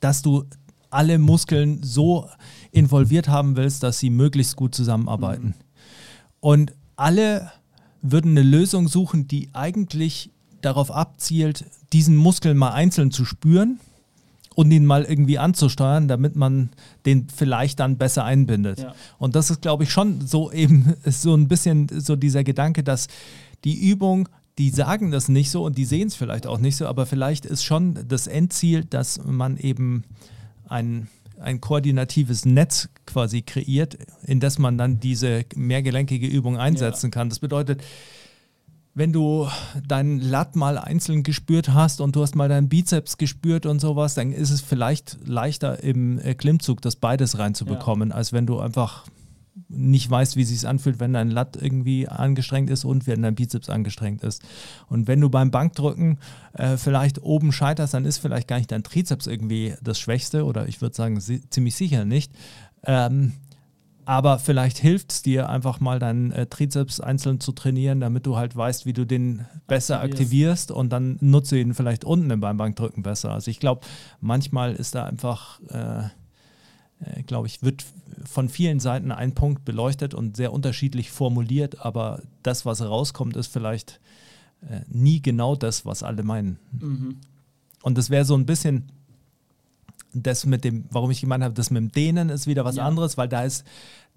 dass du alle Muskeln so involviert haben willst, dass sie möglichst gut zusammenarbeiten. Mhm. Und alle würden eine Lösung suchen, die eigentlich darauf abzielt, diesen Muskel mal einzeln zu spüren und ihn mal irgendwie anzusteuern, damit man den vielleicht dann besser einbindet. Ja. Und das ist, glaube ich, schon so eben so ein bisschen so dieser Gedanke, dass die Übung, die sagen das nicht so und die sehen es vielleicht auch nicht so, aber vielleicht ist schon das Endziel, dass man eben ein, ein koordinatives Netz quasi kreiert, in das man dann diese mehrgelenkige Übung einsetzen ja. kann. Das bedeutet, wenn du deinen Lat mal einzeln gespürt hast und du hast mal deinen Bizeps gespürt und sowas, dann ist es vielleicht leichter im äh, Klimmzug das beides reinzubekommen, ja. als wenn du einfach nicht weißt, wie es sich anfühlt, wenn dein Lat irgendwie angestrengt ist und wenn dein Bizeps angestrengt ist. Und wenn du beim Bankdrücken äh, vielleicht oben scheiterst, dann ist vielleicht gar nicht dein Trizeps irgendwie das Schwächste oder ich würde sagen si ziemlich sicher nicht. Ähm, aber vielleicht hilft es dir einfach mal deinen äh, Trizeps einzeln zu trainieren, damit du halt weißt, wie du den besser aktivierst, aktivierst und dann nutze ihn vielleicht unten beim Bankdrücken besser. Also ich glaube, manchmal ist da einfach äh, äh, glaube ich, wird von vielen Seiten ein Punkt beleuchtet und sehr unterschiedlich formuliert, aber das, was rauskommt, ist vielleicht äh, nie genau das, was alle meinen. Mhm. Und das wäre so ein bisschen das mit dem, warum ich gemeint habe, das mit dem Dehnen ist wieder was ja. anderes, weil da ist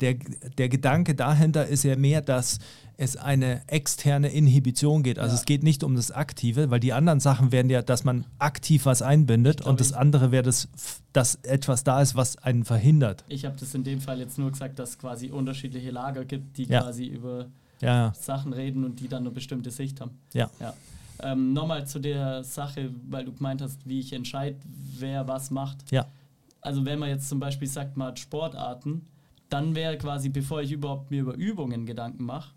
der, der Gedanke dahinter ist ja mehr, dass es eine externe Inhibition geht. Also ja. es geht nicht um das Aktive, weil die anderen Sachen wären ja, dass man aktiv was einbindet glaub, und das andere wäre, das, dass etwas da ist, was einen verhindert. Ich habe das in dem Fall jetzt nur gesagt, dass es quasi unterschiedliche Lager gibt, die ja. quasi über ja. Sachen reden und die dann eine bestimmte Sicht haben. Ja. Ähm, Nochmal zu der Sache, weil du gemeint hast, wie ich entscheide, wer was macht. Ja. Also wenn man jetzt zum Beispiel sagt, man hat Sportarten, dann wäre quasi, bevor ich überhaupt mir über Übungen Gedanken mache,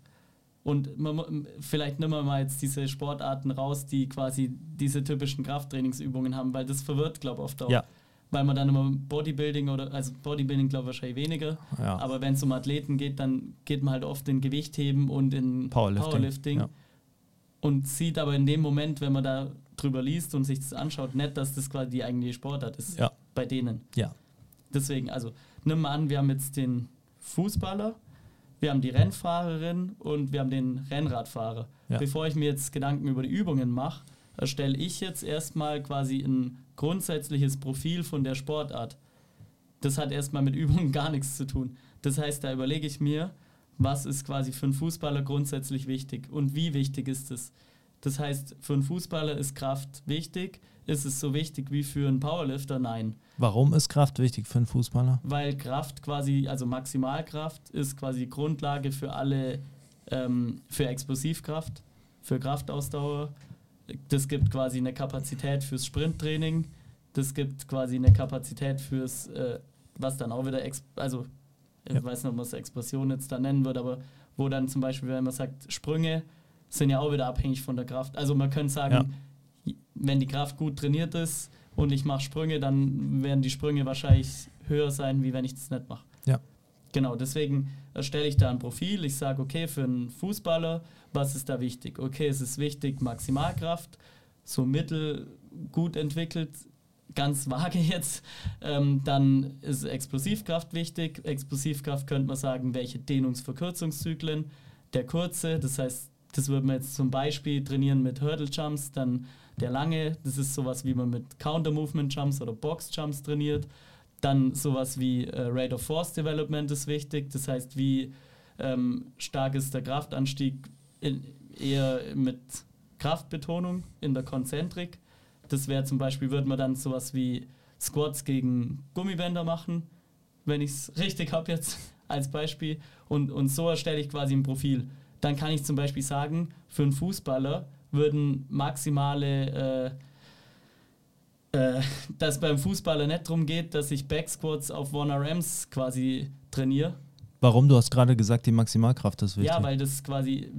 und man, vielleicht nehmen wir mal jetzt diese Sportarten raus, die quasi diese typischen Krafttrainingsübungen haben, weil das verwirrt, glaube ich, oft auch. Ja. Weil man dann immer Bodybuilding oder, also Bodybuilding, glaube ich, wahrscheinlich weniger. Ja. Aber wenn es um Athleten geht, dann geht man halt oft in Gewichtheben und in Powerlifting. Powerlifting ja. Und sieht aber in dem Moment, wenn man da drüber liest und sich das anschaut, nicht, dass das quasi die eigentliche Sportart ist. Bei denen. Ja. Deswegen, also nimm mal an, wir haben jetzt den Fußballer, wir haben die Rennfahrerin und wir haben den Rennradfahrer. Ja. Bevor ich mir jetzt Gedanken über die Übungen mache, erstelle ich jetzt erstmal quasi ein grundsätzliches Profil von der Sportart, das hat erstmal mit Übungen gar nichts zu tun. Das heißt, da überlege ich mir, was ist quasi für einen Fußballer grundsätzlich wichtig und wie wichtig ist es. Das heißt, für einen Fußballer ist Kraft wichtig. Ist es so wichtig wie für einen Powerlifter? Nein. Warum ist Kraft wichtig für einen Fußballer? Weil Kraft quasi, also Maximalkraft ist quasi Grundlage für alle, ähm, für Explosivkraft, für Kraftausdauer. Das gibt quasi eine Kapazität fürs Sprinttraining. Das gibt quasi eine Kapazität fürs, äh, was dann auch wieder, Ex also ich Ja. weiß nicht, ob man es Explosion jetzt da nennen wird, aber wo dann zum Beispiel, wenn man sagt, Sprünge sind ja auch wieder abhängig von der Kraft. Also man könnte sagen, wenn die Kraft gut trainiert ist und ich mache Sprünge, dann werden die Sprünge wahrscheinlich höher sein, wie wenn ich das nicht mache. Ja. Genau, deswegen erstelle ich da ein Profil. Ich sage, okay, für einen Fußballer, was ist da wichtig? Okay, es ist wichtig, Maximalkraft, so mittel gut entwickelt, ganz vage jetzt. Ähm, dann ist Explosivkraft wichtig. Explosivkraft könnte man sagen, welche Dehnungsverkürzungszyklen. Der kurze, das heißt, das würde man jetzt zum Beispiel trainieren mit Hurdle Jumps, dann der lange, das ist sowas wie man mit Counter Movement Jumps oder Box Jumps trainiert. Dann sowas wie äh, Rate of Force Development ist wichtig, das heißt, wie ähm, stark ist der Kraftanstieg in, eher mit Kraftbetonung in der Konzentrik. Das wäre zum Beispiel, würde man dann sowas wie Squats gegen Gummibänder machen, wenn ich es richtig habe jetzt als Beispiel. Und, und so erstelle ich quasi ein Profil. Dann kann ich zum Beispiel sagen, für einen Fußballer würden maximale, äh, äh, dass beim Fußballer nicht darum geht, dass ich Backsquats auf 1RMs quasi trainiere, Warum? Du hast gerade gesagt, die Maximalkraft ist wichtig. ja, weil das quasi,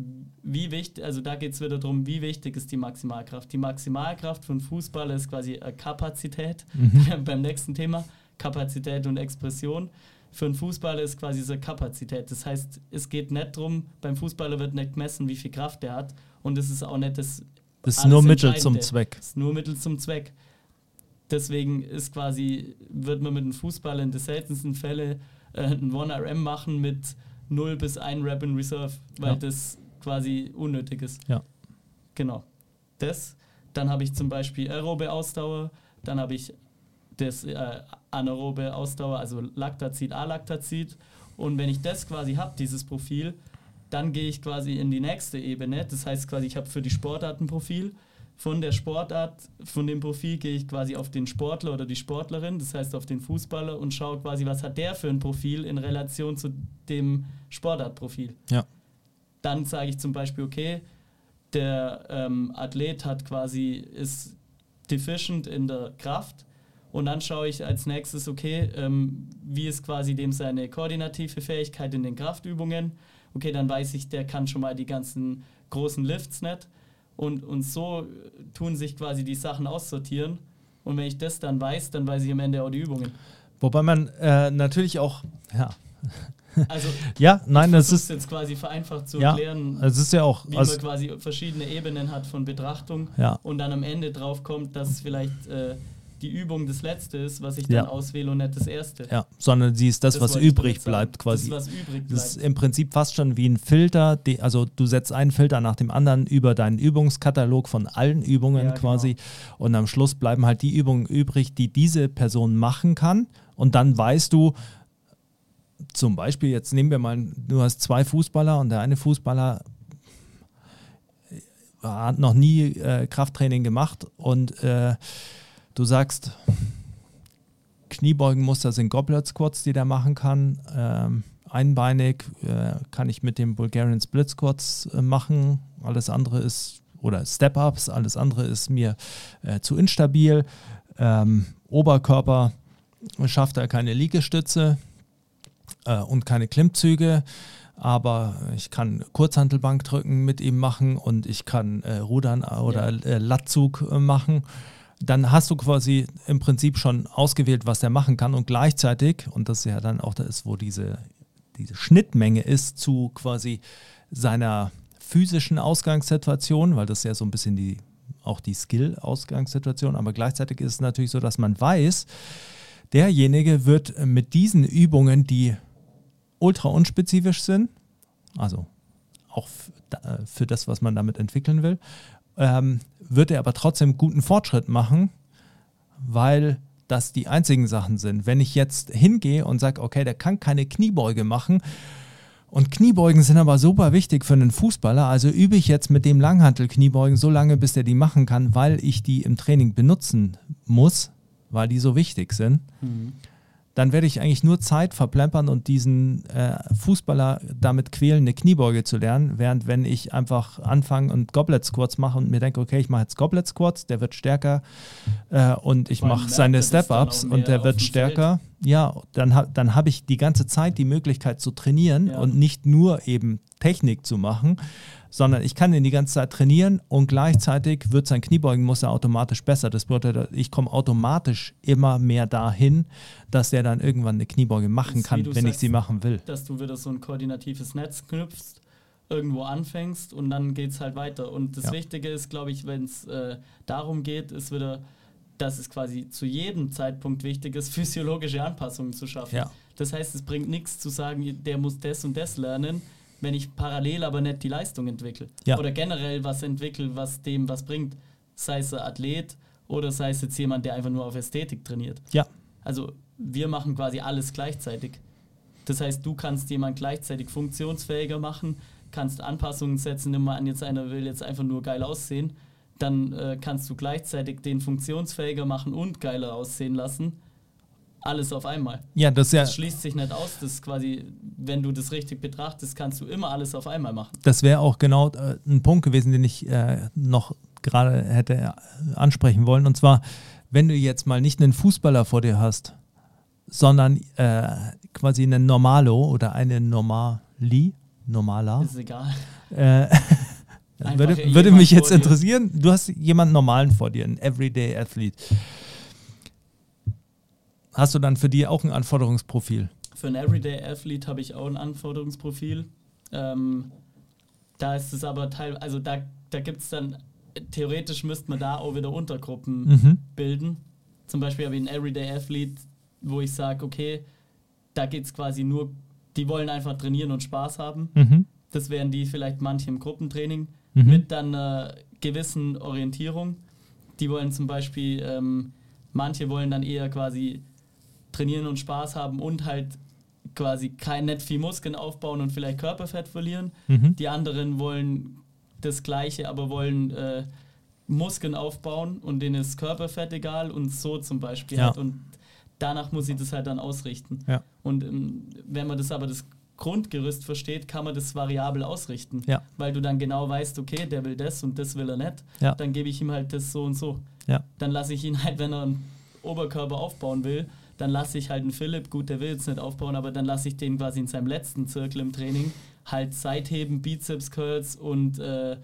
wie wichtig, also da geht es wieder darum, wie wichtig ist die Maximalkraft. Die Maximalkraft von Fußball ist quasi Kapazität, beim nächsten Thema, Kapazität und Expression. Für einen Fußballer ist quasi so eine Kapazität. Das heißt, es geht nicht darum, beim Fußballer wird nicht gemessen, wie viel Kraft er hat. Und es ist auch nicht das. das ist nur Mittel zum. Zweck. Es ist nur Mittel zum Zweck. Deswegen ist quasi, wird man mit einem Fußballer in den seltensten Fällen äh, ein 1RM machen mit 0 bis 1 Rep in Reserve, weil Ja. das quasi unnötig ist. Ja. Genau. Das. Dann habe ich zum Beispiel aerobe Ausdauer, dann habe ich das äh, anaerobe Ausdauer, also Lactazid, Alactazid. Und wenn ich das quasi habe, dieses Profil, dann gehe ich quasi in die nächste Ebene. Das heißt quasi, ich habe für die Sportart ein Profil. Von der Sportart, von dem Profil gehe ich quasi auf den Sportler oder die Sportlerin, das heißt auf den Fußballer und schaue quasi, was hat der für ein Profil in Relation zu dem Sportartprofil. Ja. Dann sage ich zum Beispiel, okay, der ähm, Athlet hat quasi, ist deficient in der Kraft und dann schaue ich als nächstes, okay, ähm, wie ist quasi dem seine koordinative Fähigkeit in den Kraftübungen. Okay, dann weiß ich, der kann schon mal die ganzen großen Lifts nicht. Und, und so äh, tun sich quasi die Sachen aussortieren. Und wenn ich das dann weiß, dann weiß ich am Ende auch die Übungen. Wobei man äh, natürlich auch, ja, Also ja, nein, das ist, jetzt quasi vereinfacht zu ja, erklären, es ist ja auch, wie also, man quasi verschiedene Ebenen hat von Betrachtung ja, und dann am Ende drauf kommt, dass vielleicht äh, die Übung das letzte ist, was ich dann Ja. auswähle und nicht das erste. ja, sondern sie ist das, was wollte ich übrig bleibt quasi. Das, was übrig Das ist bleibt. im Prinzip fast schon wie ein Filter, die, also du setzt einen Filter nach dem anderen über deinen Übungskatalog von allen Übungen Ja, genau. quasi und am Schluss bleiben halt die Übungen übrig, die diese Person machen kann und dann weißt du, zum Beispiel, jetzt nehmen wir mal, du hast zwei Fußballer und der eine Fußballer hat noch nie äh, Krafttraining gemacht und äh, du sagst, Kniebeugenmuster sind Goblet Squats, die der machen kann. Ähm, einbeinig äh, kann ich mit dem Bulgarian Split Squats äh, machen. Alles andere ist, oder Step-Ups, alles andere ist mir äh, zu instabil. Ähm, Oberkörper schafft er keine Liegestütze äh, und keine Klimmzüge. Aber ich kann Kurzhantelbank drücken mit ihm machen und ich kann äh, Rudern oder äh, Latzug äh, machen dann hast du quasi im Prinzip schon ausgewählt, was der machen kann. Und gleichzeitig, und das ist ja dann auch das, wo diese, diese Schnittmenge ist zu quasi seiner physischen Ausgangssituation, weil das ist ja so ein bisschen die, auch die Skill-Ausgangssituation, aber gleichzeitig ist es natürlich so, dass man weiß, derjenige wird mit diesen Übungen, die ultra unspezifisch sind, also auch da- äh, für das, was man damit entwickeln will, ähm, wird er aber trotzdem guten Fortschritt machen, weil das die einzigen Sachen sind. Wenn ich jetzt hingehe und sage, okay, der kann keine Kniebeuge machen und Kniebeugen sind aber super wichtig für einen Fußballer, also übe ich jetzt mit dem Langhantel Kniebeugen so lange, bis der die machen kann, weil ich die im Training benutzen muss, weil die so wichtig sind. Mhm. Dann werde ich eigentlich nur Zeit verplempern und diesen äh, Fußballer damit quälen, eine Kniebeuge zu lernen, während wenn ich einfach anfange und Goblet Squats mache und mir denke, okay, ich mache jetzt Goblet Squats, der wird stärker äh, und ich mache seine Step-Ups und der wird stärker. Ja, dann, dann habe ich die ganze Zeit die Möglichkeit zu trainieren Ja. und nicht nur eben Technik zu machen, sondern ich kann ihn die ganze Zeit trainieren und gleichzeitig wird sein Kniebeugenmuster automatisch besser. Das bedeutet, ich komme automatisch immer mehr dahin, dass der dann irgendwann eine Kniebeuge machen kann, wenn ich sagst, sie machen will. dass du wieder so ein koordinatives Netz knüpfst, irgendwo anfängst und dann geht es halt weiter. Und das Ja. Wichtige ist, glaube ich, wenn es äh, darum geht, ist wieder, dass es quasi zu jedem Zeitpunkt wichtig ist, physiologische Anpassungen zu schaffen. Ja. Das heißt, es bringt nichts zu sagen, der muss das und das lernen, wenn ich parallel aber nicht die Leistung entwickle. Ja. Oder generell was entwickle, was dem was bringt. Sei es ein Athlet oder sei es jetzt jemand, der einfach nur auf Ästhetik trainiert. Ja, Also wir machen quasi alles gleichzeitig. Das heißt, du kannst jemand gleichzeitig funktionsfähiger machen, kannst Anpassungen setzen. Nimm mal an, jetzt einer will jetzt einfach nur geil aussehen. Dann äh, kannst du gleichzeitig den funktionsfähiger machen und geiler aussehen lassen. Alles auf einmal. ja, das ist ja, Das schließt sich nicht aus. Das quasi, wenn du das richtig betrachtest, kannst du immer alles auf einmal machen. das wäre auch genau äh, ein Punkt gewesen, den ich äh, noch gerade hätte äh, ansprechen wollen. Und zwar, wenn du jetzt mal nicht einen Fußballer vor dir hast, sondern äh, quasi einen Normalo oder eine Normali, Normala, Ist egal. äh, würde, würde mich jetzt interessieren. Du hast jemanden Normalen vor dir, einen Everyday Athlete. Hast du dann für die auch ein Anforderungsprofil? Für einen Everyday Athlete habe ich auch ein Anforderungsprofil. Ähm, da ist es aber teilweise, also da, da gibt es dann, theoretisch müsste man da auch wieder Untergruppen Mhm. bilden. Zum Beispiel habe ich einen Everyday Athlete, wo ich sage, okay, da geht es quasi nur, die wollen einfach trainieren und Spaß haben. Mhm. Das wären die vielleicht manche im Gruppentraining Mhm. mit dann einer gewissen Orientierung. Die wollen zum Beispiel, ähm, manche wollen dann eher quasi trainieren und Spaß haben und halt quasi kein nicht viel Muskeln aufbauen und vielleicht Körperfett verlieren. Mhm. Die anderen wollen das Gleiche, aber wollen äh, Muskeln aufbauen und denen ist Körperfett egal und so zum Beispiel. Ja. Halt. Und danach muss ich das halt dann ausrichten. Ja. Und ähm, wenn man das aber das Grundgerüst versteht, kann man das variabel ausrichten. Ja. Weil du dann genau weißt, okay, der will das und das will er nicht. Ja. Dann gebe ich ihm halt das so und so. Dann lasse ich ihn halt, wenn er einen Oberkörper aufbauen will, dann lasse ich halt einen Philipp, gut, der will jetzt nicht aufbauen, aber dann lasse ich den quasi in seinem letzten Zirkel im Training halt Seitheben, Bizeps Curls und äh,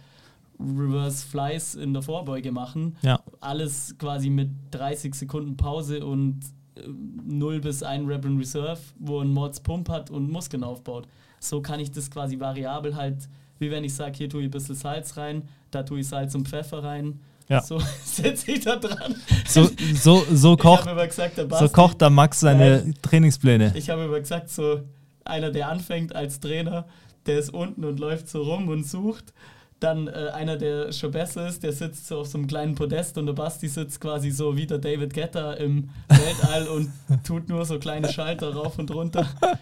Reverse Flies in der Vorbeuge machen. Ja. Alles quasi mit 30 Sekunden Pause und äh, 0 bis 1 Rep in Reserve, wo ein Mods Pump hat und Muskeln aufbaut. So kann ich das quasi variabel halt, wie wenn ich sage, hier tue ich ein bisschen Salz rein, da tue ich Salz und Pfeffer rein. Ja. So setze ich da dran. So, so, so, kocht, gesagt, der so Basti, kocht der Max seine Trainingspläne. ich habe immer gesagt, so einer, der anfängt als Trainer, der ist unten und läuft so rum und sucht. Dann äh, einer, der schon besser ist, der sitzt so auf so einem kleinen Podest und der Basti sitzt quasi so wie der David Getter im Weltall und tut nur so kleine Schalter rauf und runter.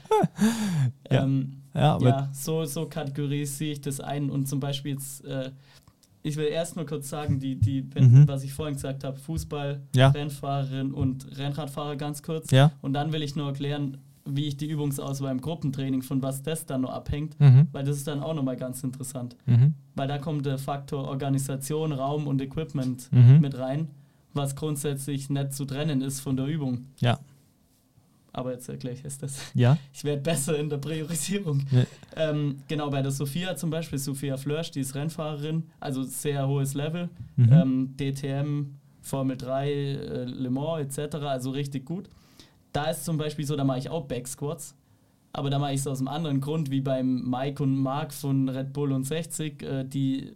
Ja. ähm, Ja, ja, so, so kategorisiere ich das ein. Und zum Beispiel jetzt, äh, ich will erst nur kurz sagen, die, die, wenn, Mhm. was ich vorhin gesagt habe, Fußball, Ja. Rennfahrerin und Rennradfahrer ganz kurz. ja. Und dann will ich nur erklären, wie ich die Übungsauswahl im Gruppentraining, von was das dann noch abhängt, Mhm. weil das ist dann auch nochmal ganz interessant. Mhm. Weil da kommt der Faktor Organisation, Raum und Equipment Mhm. mit rein, was grundsätzlich nicht zu trennen ist von der Übung. Ja. Aber jetzt erkläre ich es das. Ja. Ich werde besser in der Priorisierung. Ja. Ähm, genau, bei der Sophia zum Beispiel, Sophia Flörsch, die ist Rennfahrerin, also sehr hohes Level, Mhm. ähm, DTM, Formel 3, äh, Le Mans etc., also richtig gut. Da ist zum Beispiel so, da mache ich auch Backsquats, aber da mache ich es aus einem anderen Grund, wie beim Mike und Mark von Red Bull und 60, äh, die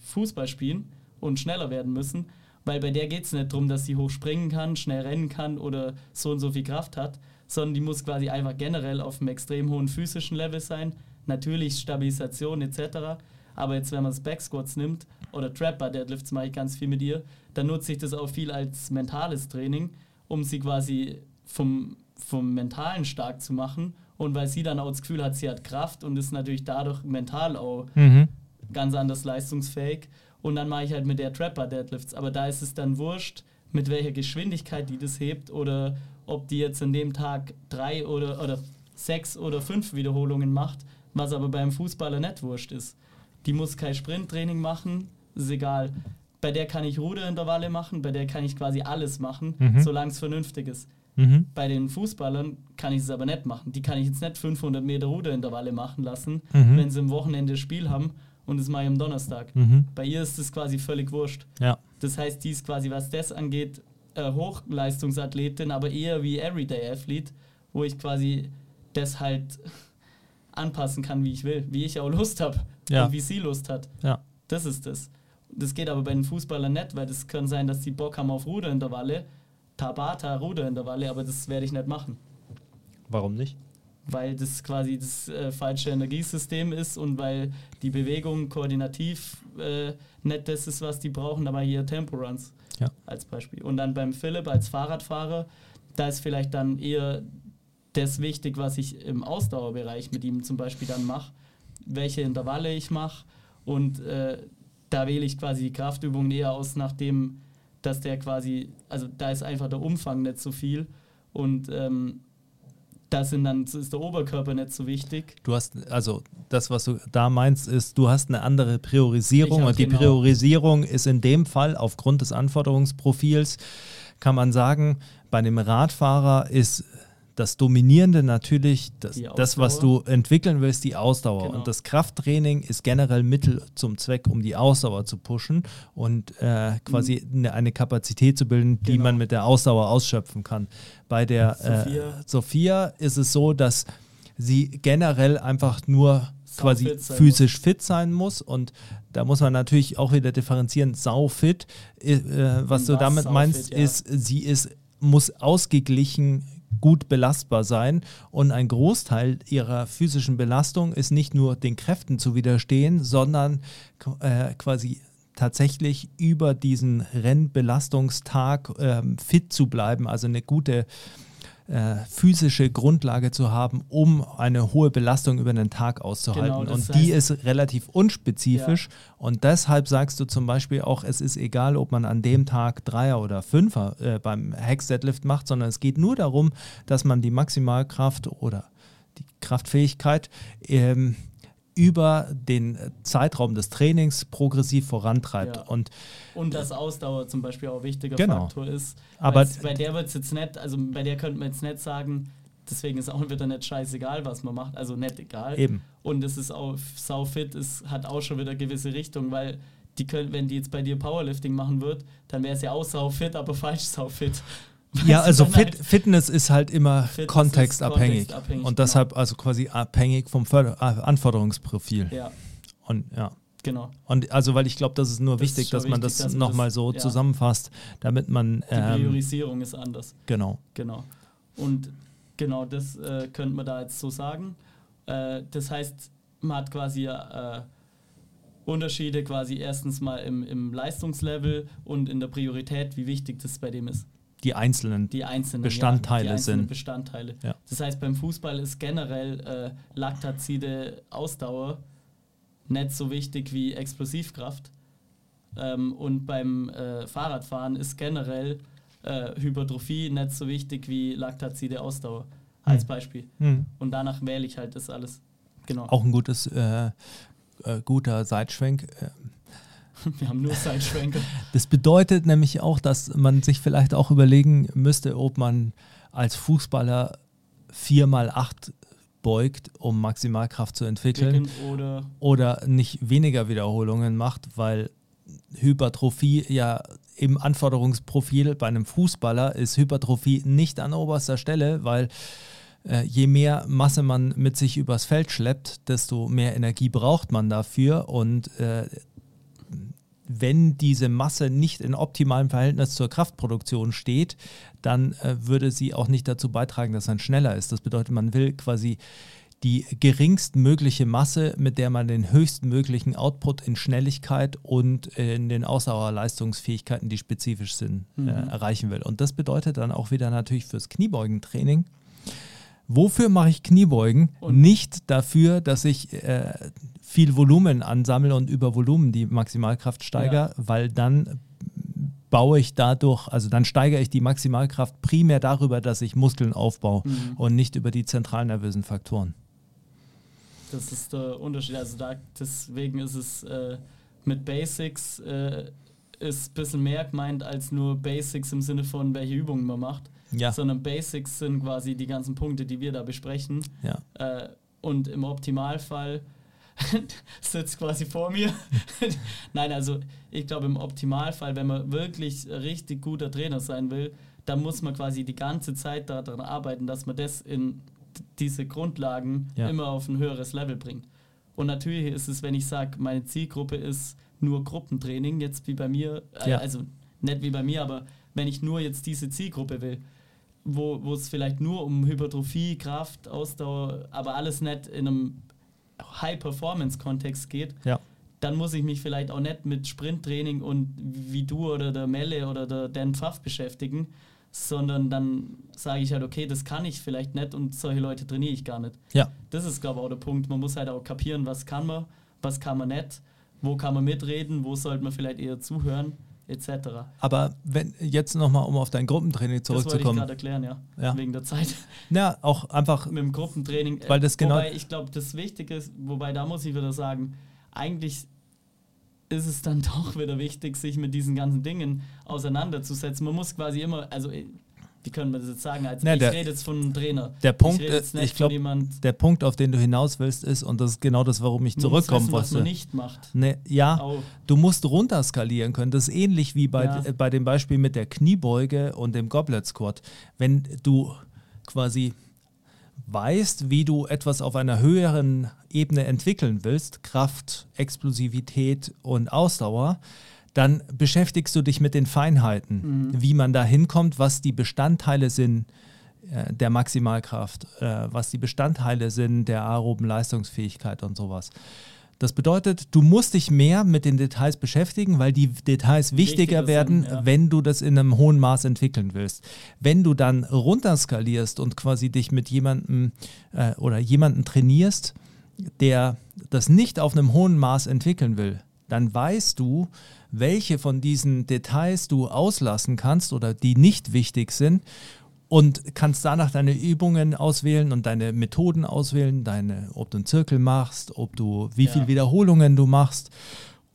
Fußball spielen und schneller werden müssen, weil bei der geht es nicht darum, dass sie hoch springen kann, schnell rennen kann oder so und so viel Kraft hat, sondern die muss quasi einfach generell auf einem extrem hohen physischen Level sein. Natürlich Stabilisation etc. Aber jetzt, wenn man das Backsquats nimmt, oder Trapper Deadlifts mache ich ganz viel mit ihr, dann nutze ich das auch viel als mentales Training, um sie quasi vom, vom Mentalen stark zu machen. Und weil sie dann auch das Gefühl hat, sie hat Kraft und ist natürlich dadurch mental auch Mhm. ganz anders leistungsfähig. Und dann mache ich halt mit der Trapper Deadlifts. Aber da ist es dann wurscht, mit welcher Geschwindigkeit die das hebt oder ob die jetzt an dem Tag drei oder, oder sechs oder fünf Wiederholungen macht, was aber beim Fußballer nicht wurscht ist. Die muss kein Sprinttraining machen, ist egal. Bei der kann ich Ruderintervalle machen, bei der kann ich quasi alles machen, Mhm. solange es vernünftig ist. Mhm. Bei den Fußballern kann ich es aber nicht machen. Die kann ich jetzt nicht 500 Meter Ruderintervalle machen lassen, Mhm. wenn sie am Wochenende Spiel haben und das mache ich am Donnerstag. Mhm. Bei ihr ist es quasi völlig wurscht. Ja. Das heißt, die ist quasi, was das angeht, äh, Hochleistungsathletin, aber eher wie Everyday Athlete, wo ich quasi das halt anpassen kann, wie ich will, wie ich auch Lust habe Ja. und wie sie Lust hat. Ja. Das ist das. Das geht aber bei den Fußballern nicht, weil das kann sein, dass die Bock haben auf Ruderintervalle, Tabata Ruderintervalle, aber das werde ich nicht machen Warum nicht? Weil das quasi das äh, falsche Energiesystem ist und weil die Bewegung koordinativ äh, nicht das ist, was die brauchen, aber hier Tempo-Runs Ja. als Beispiel. Und dann beim Philipp als Fahrradfahrer, da ist vielleicht dann eher das wichtig, was ich im Ausdauerbereich mit ihm zum Beispiel dann mache, welche Intervalle ich mache und äh, da wähle ich quasi die Kraftübungen eher aus, nachdem, dass der quasi, also da ist einfach der Umfang nicht so viel und ähm, da sind dann, ist der Oberkörper nicht so wichtig. Du hast, also das, was du da meinst, ist, du hast eine andere Priorisierung und die genau- Priorisierung ist in dem Fall aufgrund des Anforderungsprofils, kann man sagen, bei dem Radfahrer ist das Dominierende natürlich das, das was du entwickeln willst, die Ausdauer. Genau. Und das Krafttraining ist generell Mittel zum Zweck, um die Ausdauer zu pushen und äh, quasi eine, eine Kapazität zu bilden, die Genau. man mit der Ausdauer ausschöpfen kann. Bei der Sophia. Äh, Sophia ist es so, dass sie generell einfach nur quasi fit physisch fit sein muss und da muss man natürlich auch wieder differenzieren, sau fit. Äh, äh, was Und du was damit meinst, fit, ja. ist, sie ist, muss ausgeglichen gut belastbar sein. Und ein Großteil ihrer physischen Belastung ist nicht nur den Kräften zu widerstehen, sondern äh, quasi tatsächlich über diesen Rennbelastungstag ähm, fit zu bleiben, also eine gute äh, physische Grundlage zu haben, um eine hohe Belastung über den Tag auszuhalten. Genau, und die heißt- ist relativ unspezifisch. Und deshalb sagst du zum Beispiel auch, es ist egal, ob man an dem Tag Dreier oder Fünfer äh, beim Hex-Deadlift macht, sondern es geht nur darum, dass man die Maximalkraft oder die Kraftfähigkeit ähm, über den Zeitraum des Trainings progressiv vorantreibt. Ja. Und Und dass Ausdauer zum Beispiel auch ein wichtiger Genau. Faktor ist. Aber- bei der wird jetzt nicht, also bei der könnte man jetzt nicht sagen, deswegen ist auch wieder nicht scheißegal, was man macht, also nicht egal. Eben. Und es ist auch saufit, es hat auch schon wieder gewisse Richtung, weil die können, wenn die jetzt bei dir Powerlifting machen wird, dann wäre es ja auch saufit, aber falsch saufit. Ja, also Fit, Fitness ist halt immer Fitness ist kontextabhängig. kontextabhängig, und genau. deshalb also quasi abhängig vom Förder Anforderungsprofil. Ja, Und ja. genau. Und also, weil ich glaube, das ist nur Das ist wichtig, schon dass man wichtig, das man nochmal das- so ja. zusammenfasst, damit man Die ähm, Priorisierung ist anders. genau. Genau. Und genau das äh, könnte man da jetzt so sagen. Äh, das heißt, man hat quasi äh, Unterschiede quasi erstens mal im, im Leistungslevel und in der Priorität, wie wichtig das bei dem ist. Die einzelnen. Die einzelnen Bestandteile ja, die einzelnen sind. Bestandteile. Ja. Das heißt, beim Fußball ist generell äh, Laktazide Ausdauer nicht so wichtig wie Explosivkraft. Ähm, und beim äh, Fahrradfahren ist generell äh, Hypertrophie nicht so wichtig wie Laktazide Ausdauer. Als Hm. Beispiel. Hm. Und danach wähle ich halt das alles. Genau. Auch ein gutes, äh, äh, guter Seitschwenk. Wir haben nur Seitschwenker. Das bedeutet nämlich auch, dass man sich vielleicht auch überlegen müsste, ob man als Fußballer 4x8 beugt, um Maximalkraft zu entwickeln. Oder oder nicht weniger Wiederholungen macht, weil Hypertrophie ja im Anforderungsprofil bei einem Fußballer ist Hypertrophie nicht an oberster Stelle, weil äh, je mehr Masse man mit sich übers Feld schleppt, desto mehr Energie braucht man dafür und äh, wenn diese Masse nicht in optimalem Verhältnis zur Kraftproduktion steht, dann äh, würde sie auch nicht dazu beitragen, dass man schneller ist. Das bedeutet, man will quasi die geringstmögliche Masse, mit der man den höchstmöglichen Output in Schnelligkeit und in den Ausdauerleistungsfähigkeiten, die spezifisch sind, äh, erreichen will. Und das bedeutet dann auch wieder natürlich fürs Kniebeugentraining. Wofür mache ich Kniebeugen? Und- Nicht dafür, dass ich äh, viel Volumen ansammle und über Volumen die Maximalkraft steigere, weil dann baue ich dadurch, also dann steigere ich die Maximalkraft primär darüber, dass ich Muskeln aufbaue Mhm. und nicht über die zentralnervösen Faktoren. Das ist der Unterschied. Also da, deswegen ist es äh, mit Basics äh, ist ein bisschen mehr gemeint als nur Basics im Sinne von, welche Übungen man macht. Ja. Sondern Basics sind quasi die ganzen Punkte, die wir da besprechen. Ja. Äh, und im Optimalfall sitzt quasi vor mir. Nein, also ich glaube im Optimalfall, wenn man wirklich richtig guter Trainer sein will, dann muss man quasi die ganze Zeit daran arbeiten, dass man das in diese Grundlagen Ja. immer auf ein höheres Level bringt. Und natürlich ist es, wenn ich sage, meine Zielgruppe ist nur Gruppentraining, jetzt wie bei mir, äh, Ja. also nicht wie bei mir, aber wenn ich nur jetzt diese Zielgruppe will, wo, wo es vielleicht nur um Hypertrophie, Kraft, Ausdauer, aber alles nicht in einem High-Performance-Kontext geht, Ja. dann muss ich mich vielleicht auch nicht mit Sprinttraining und wie du oder der Melle oder der Dan Pfaff beschäftigen, sondern dann sage ich halt, okay, das kann ich vielleicht nicht und solche Leute trainiere ich gar nicht. Ja. Das ist, glaube ich, auch der Punkt. Man muss halt auch kapieren, was kann man, was kann man nicht, wo kann man mitreden, wo sollte man vielleicht eher zuhören, etc. Aber wenn jetzt nochmal, um auf dein Gruppentraining Das wollte ich zurückzukommen. gerade erklären, ja, Ja. wegen der Zeit. Ja, auch einfach, mit dem Gruppentraining. äh, Weil das genau- Wobei ich glaube, das Wichtige ist, wobei da muss ich wieder sagen, eigentlich ist es dann doch wieder wichtig, sich mit diesen ganzen Dingen auseinanderzusetzen. Man muss quasi immer, also äh, wie können wir das jetzt sagen? Als Na, ich der- rede jetzt von einem Trainer. der Punkt ich ist, ich glaube, der Punkt, auf den du hinaus willst, ist, und das ist genau das, warum ich man zurückkommen wissen, was man wollte. nicht macht. Ne, ja, Auch. du musst runterskalieren können. Das ist ähnlich wie bei, Ja. bei dem Beispiel mit der Kniebeuge und dem Goblet Squat. Wenn du quasi weißt, wie du etwas auf einer höheren Ebene entwickeln willst, Kraft, Explosivität und Ausdauer, dann beschäftigst du dich mit den Feinheiten, wie man da hinkommt, was die Bestandteile sind äh, der Maximalkraft, äh, was die Bestandteile sind der aeroben Leistungsfähigkeit und sowas. Das bedeutet, du musst dich mehr mit den Details beschäftigen, weil die Details wichtiger, Wichtiger werden, sind, ja. wenn du das in einem hohen Maß entwickeln willst. Wenn du dann runterskalierst und quasi dich mit jemandem äh, oder jemanden trainierst, der das nicht auf einem hohen Maß entwickeln will, dann weißt du, welche von diesen Details du auslassen kannst oder die nicht wichtig sind und kannst danach deine Übungen auswählen und deine Methoden auswählen, deine, ob du einen Zirkel machst, ob du wie Ja. viel Wiederholungen du machst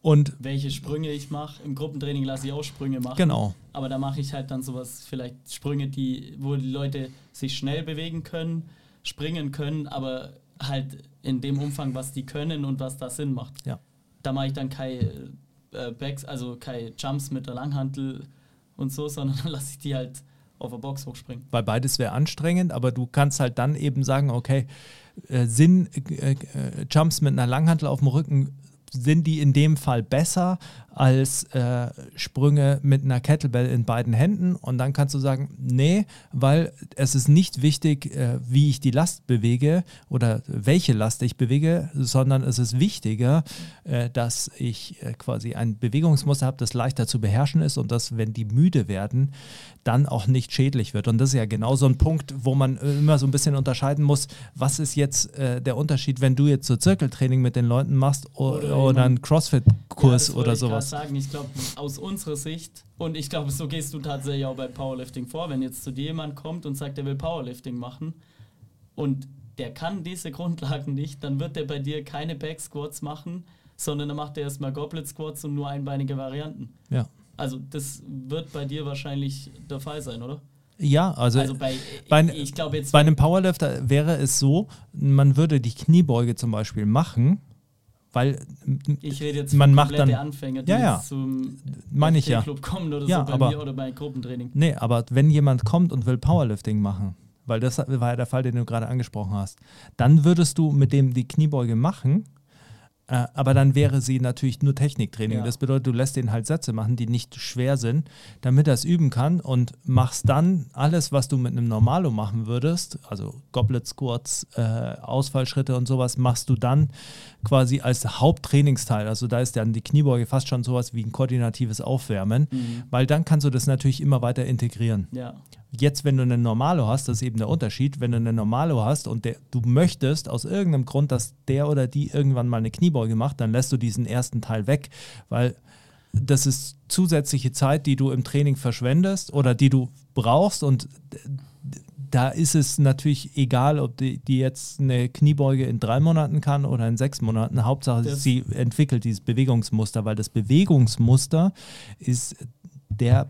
und Welche Sprünge ich mache. Im Gruppentraining lasse ich auch Sprünge machen. genau, Aber da mache ich halt dann sowas, vielleicht Sprünge, die, wo die Leute sich schnell bewegen können, springen können, aber halt in dem Umfang, was die können und was da Sinn macht. ja. Da mache ich dann keine äh, Backs, also keine Jumps mit der Langhantel und so, sondern dann lasse ich die halt auf der Box hochspringen. weil beides wäre anstrengend, aber du kannst halt dann eben sagen, okay, äh, sind äh, äh, Jumps mit einer Langhantel auf dem Rücken, sind die in dem Fall besser als äh, Sprünge mit einer Kettlebell in beiden Händen? Und dann kannst du sagen, nee, weil es ist nicht wichtig, äh, wie ich die Last bewege oder welche Last ich bewege, sondern es ist wichtiger, äh, dass ich äh, quasi ein Bewegungsmuster habe, das leichter zu beherrschen ist und das, wenn die müde werden, dann auch nicht schädlich wird. Und das ist ja genau so ein Punkt, wo man äh, immer so ein bisschen unterscheiden muss, was ist jetzt äh, der Unterschied, wenn du jetzt so Zirkeltraining mit den Leuten machst Oder oder, einen Crossfit-Kurs das oder sowas. Grad sagen, ich glaube, aus unserer Sicht, und ich glaube, so gehst du tatsächlich auch bei Powerlifting vor, wenn jetzt zu dir jemand kommt und sagt, er will Powerlifting machen und der kann diese Grundlagen nicht, dann wird er bei dir keine Back Squats machen, sondern dann macht er erstmal Goblet Squats und nur einbeinige Varianten. Ja. Also das wird bei dir wahrscheinlich der Fall sein, oder? Ja, also, Also bei, bei, ich glaube jetzt bei einem Powerlifter wäre es so, man würde die Kniebeuge zum Beispiel machen, weil ich rede jetzt man macht dann- Anfänger, die Ja, ja. zum Meine ich ja. Club kommen oder Ja, so bei aber- mir oder bei Gruppentraining. Nee, aber wenn jemand kommt und will Powerlifting machen, weil das war ja der Fall, den du gerade angesprochen hast, dann würdest du mit dem die Kniebeuge machen aber dann wäre sie natürlich nur Techniktraining. Ja. Das bedeutet, du lässt den halt Sätze machen, die nicht schwer sind, damit er es üben kann und machst dann alles, was du mit einem Normalo machen würdest, also Goblet Squats, äh, Ausfallschritte und sowas, machst du dann quasi als Haupttrainingsteil. Also da ist dann die Kniebeuge fast schon sowas wie ein koordinatives Aufwärmen, weil dann kannst du das natürlich immer weiter integrieren. Ja. Jetzt, wenn du einen Normalo hast, das ist eben der Unterschied, wenn du einen Normalo hast und der, du möchtest aus irgendeinem Grund, dass der oder die irgendwann mal eine Kniebeuge macht, dann lässt du diesen ersten Teil weg, weil das ist zusätzliche Zeit, die du im Training verschwendest oder die du brauchst und da ist es natürlich egal, ob die, die jetzt eine Kniebeuge in drei Monaten kann oder in sechs Monaten. Hauptsache, Das- sie entwickelt dieses Bewegungsmuster, weil das Bewegungsmuster ist der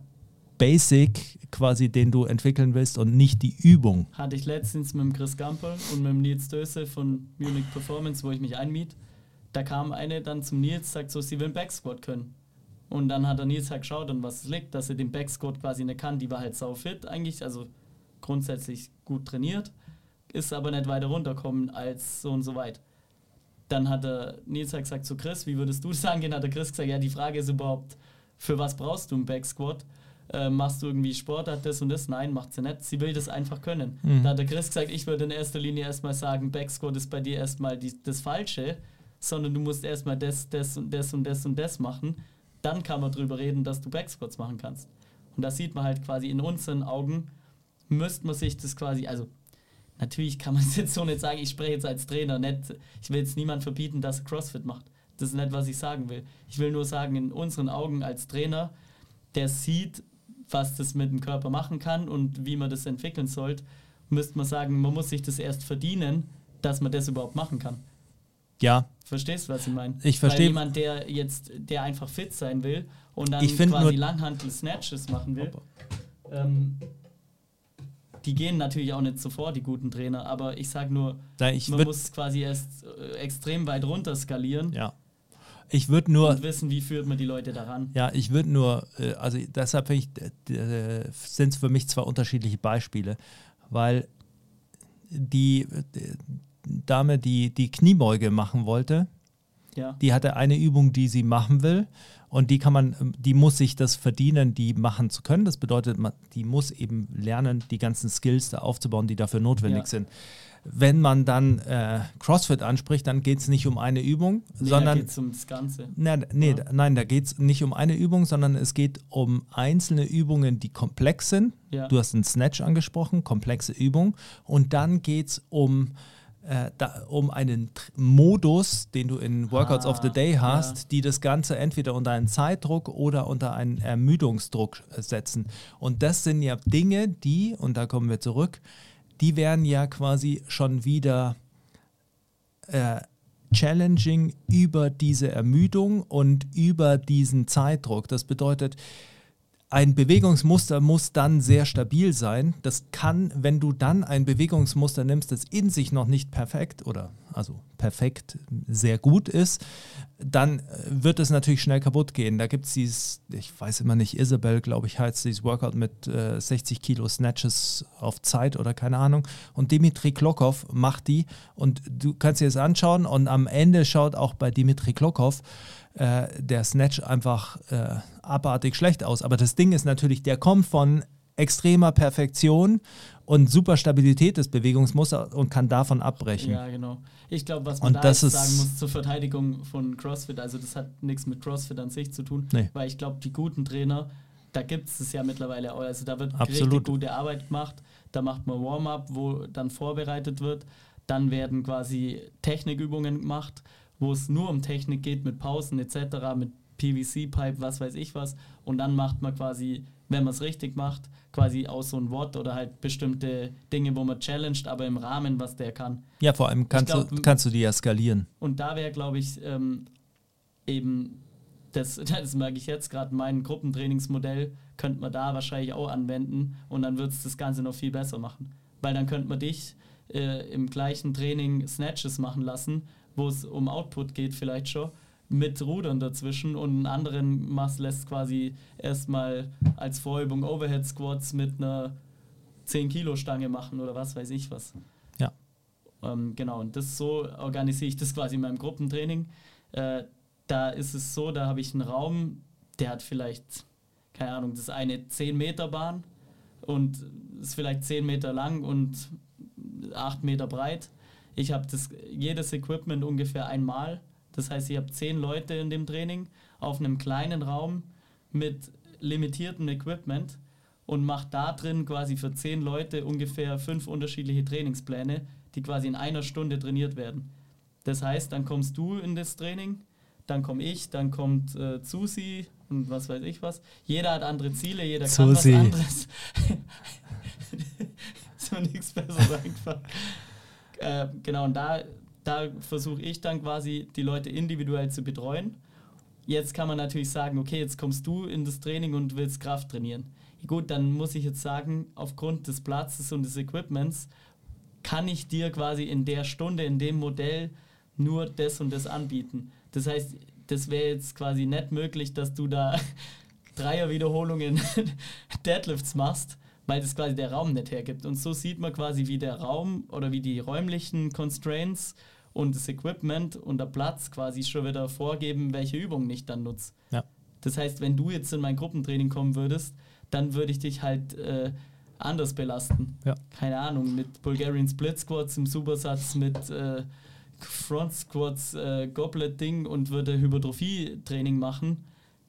Basic quasi, den du entwickeln willst und nicht die Übung. Hatte ich letztens mit dem Chris Gamper und mit dem Nils Döse von Munich Performance, wo ich mich einmiet. Da kam eine dann zum Nils, sagt so, sie will einen Backsquat können. Und dann hat der Nils halt geschaut, an was es liegt, dass er den Backsquat quasi nicht kann. Die war halt sau fit eigentlich, also grundsätzlich gut trainiert, ist aber nicht weiter runterkommen als so und so weit. Dann hat der Nils halt gesagt, so Chris, wie würdest du das angehen? Hat der Chris gesagt, ja, die Frage ist überhaupt, für was brauchst du einen Backsquat? Äh, machst du irgendwie Sport, hat das und das? Nein, macht sie nicht. Sie will das einfach können. Mhm. Da hat der Chris gesagt, ich würde in erster Linie erstmal sagen, Backsquat ist bei dir erstmal die, das Falsche, sondern du musst erstmal das, das und das und das und das machen. Dann kann man drüber reden, dass du Backsquats machen kannst. Und da sieht man halt quasi in unseren Augen, müsste man sich das quasi, also natürlich kann man es jetzt so nicht sagen, ich spreche jetzt als Trainer, nicht, ich will jetzt niemand verbieten, dass er CrossFit macht. Das ist nicht, was ich sagen will. Ich will nur sagen, in unseren Augen als Trainer, der sieht, was das mit dem Körper machen kann und wie man das entwickeln sollte, müsste man sagen, man muss sich das erst verdienen, dass man das überhaupt machen kann. Ja, Verstehst du, was ich meine? Ich verstehe. Jemand, der jetzt, der einfach fit sein will und dann Ich quasi nur- Langhantel-Snatches machen will, ähm, die gehen natürlich auch nicht sofort, die guten Trainer, aber ich sage nur, ich man muss quasi erst äh, extrem weit runter skalieren ja. Ich würde nur und wissen, wie führt man die Leute daran. Ja, ich würde nur, äh, also deshalb sind es für mich zwei unterschiedliche Beispiele, weil die Dame, die die Kniebeuge machen wollte, Ja, die hatte eine Übung, die sie machen will und die kann man, ähm, die muss sich das verdienen, die machen zu können. Das bedeutet, man, die muss eben lernen, die ganzen Skills da aufzubauen, die dafür notwendig Ja. sind. Wenn man dann äh, CrossFit anspricht, dann geht es nicht um eine Übung, nee, sondern da geht's ums Ganze. na, nee, Ja. nein, da geht es nicht um eine Übung, sondern es geht um einzelne Übungen, die komplex sind. Ja. Du hast einen Snatch angesprochen, komplexe Übung. Und dann geht es um, äh, da, um einen Tr- Modus, den du in Workouts Ah, of the Day hast, ja. die das Ganze entweder unter einen Zeitdruck oder unter einen Ermüdungsdruck äh, setzen. Und das sind ja Dinge, die, und da kommen wir zurück, die werden ja quasi schon wieder äh, challenging über diese Ermüdung und über diesen Zeitdruck. Das bedeutet, ein Bewegungsmuster muss dann sehr stabil sein. Das kann, wenn du dann ein Bewegungsmuster nimmst, das in sich noch nicht perfekt oder also perfekt sehr gut ist, dann äh, wird es natürlich schnell kaputt gehen. Da gibt es dieses, ich weiß immer nicht, Isabel, glaube ich, heißt dieses Workout mit äh, 60 Kilo Snatches auf Zeit oder keine Ahnung. Und Dimitri Klokov macht die und du kannst dir das anschauen und am Ende schaut auch bei Dimitri Klokov äh, der Snatch einfach äh, abartig schlecht aus. Aber das Ding ist natürlich, der kommt von extremer Perfektion und super Stabilität des Bewegungsmusters und kann davon abbrechen. Ja, genau. Ich glaube, was man Und da sagen muss zur Verteidigung von CrossFit, also das hat nichts mit CrossFit an sich zu tun, Nee. weil ich glaube, die guten Trainer, da gibt es es ja mittlerweile auch. Also da wird Absolut. richtig gute Arbeit gemacht. Da macht man Warm-up, wo dann vorbereitet wird. Dann werden quasi Technikübungen gemacht, wo es nur um Technik geht, mit Pausen etc., mit PVC-Pipe, was weiß ich was. Und dann macht man quasi, wenn man es richtig macht, quasi aus so ein Wort oder halt bestimmte Dinge, wo man challenged, aber im Rahmen, was der kann. Ja, vor allem kannst, glaub, du, kannst du die ja skalieren. Und da wäre, glaube ich, ähm, eben, das, das merke ich jetzt gerade, mein Gruppentrainingsmodell könnte man da wahrscheinlich auch anwenden und dann wird es das Ganze noch viel besser machen. Weil dann könnte man dich äh, im gleichen Training Snatches machen lassen, wo es um Output geht vielleicht schon, mit Rudern dazwischen und einen anderen machst, lässt quasi erstmal als Vorübung Overhead Squats mit einer 10 Kilo Stange machen oder was weiß ich was. Ja. Ähm, genau, und das so organisiere ich das quasi in meinem Gruppentraining. Äh, da ist es so, da habe ich einen Raum, der hat vielleicht, keine Ahnung, das ist eine 10 Meter Bahn und ist vielleicht 10 Meter lang und 8 Meter breit. Ich habe jedes Equipment ungefähr einmal. Das heißt, ich habe 10 Leute in dem Training auf einem kleinen Raum mit limitiertem Equipment und mache da drin quasi für 10 Leute ungefähr fünf unterschiedliche Trainingspläne, die quasi in einer Stunde trainiert werden. Das heißt, dann kommst du in das Training, dann komme ich, dann kommt äh, Susi und was weiß ich was. Jeder hat andere Ziele, jeder kann Susi. was anderes. ist mir nichts Besseres eingefallen. Äh, genau, und da, da versuche ich dann quasi die Leute individuell zu betreuen. Jetzt kann man natürlich sagen, okay, jetzt kommst du in das Training und willst Kraft trainieren. Gut, dann muss ich jetzt sagen, aufgrund des Platzes und des Equipments kann ich dir quasi in der Stunde, in dem Modell nur das und das anbieten. Das heißt, das wäre jetzt quasi nicht möglich, dass du da Dreier-Wiederholungen Deadlifts machst, weil das quasi der Raum nicht hergibt. Und so sieht man quasi, wie der Raum oder wie die räumlichen Constraints und das Equipment und der Platz quasi schon wieder vorgeben, welche Übungen ich dann nutze. Ja. Das heißt, wenn du jetzt in mein Gruppentraining kommen würdest, dann würde ich dich halt äh, anders belasten. Ja. Keine Ahnung, mit Bulgarian Split Squats im Supersatz, mit äh, Front Squats, äh, Goblet Ding und würde Hypertrophie-Training machen.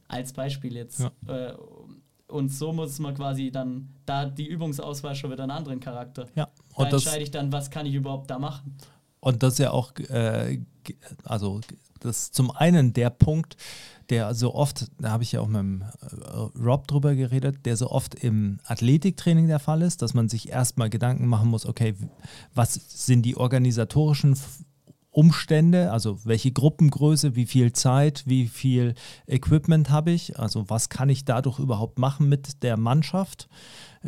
Als Beispiel jetzt. Ja. Äh, und so muss man quasi dann, da die Übungsauswahl schon wieder einen anderen Charakter. Ja, Da und das, entscheide ich dann, was kann ich überhaupt da machen. Und das ist ja auch, äh, also das ist zum einen der Punkt, der so oft, da habe ich ja auch mit dem äh, Rob drüber geredet, der so oft im Athletiktraining der Fall ist, dass man sich erstmal Gedanken machen muss, okay, was sind die organisatorischen Umstände, also welche Gruppengröße, wie viel Zeit, wie viel Equipment habe ich, also was kann ich dadurch überhaupt machen mit der Mannschaft,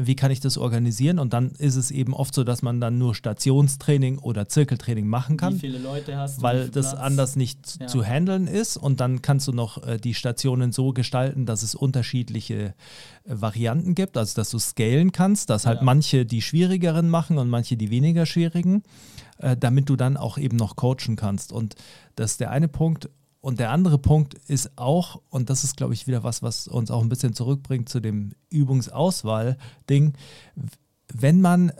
wie kann ich das organisieren und dann ist es eben oft so, dass man dann nur Stationstraining oder Zirkeltraining machen Wie kann viele Leute hast du? wie weil das Platz? anders nicht Ja. zu handeln ist. Und dann kannst du noch äh, die Stationen so gestalten, dass es unterschiedliche äh, Varianten gibt, also dass du scalen kannst, dass halt Ja. manche die schwierigeren machen und manche die weniger schwierigen, äh, damit du dann auch eben noch coachen kannst. Und das ist der eine Punkt. Und der andere Punkt ist auch, und das ist, glaube ich, wieder was, was uns auch ein bisschen zurückbringt zu dem Übungsauswahl-Ding, wenn man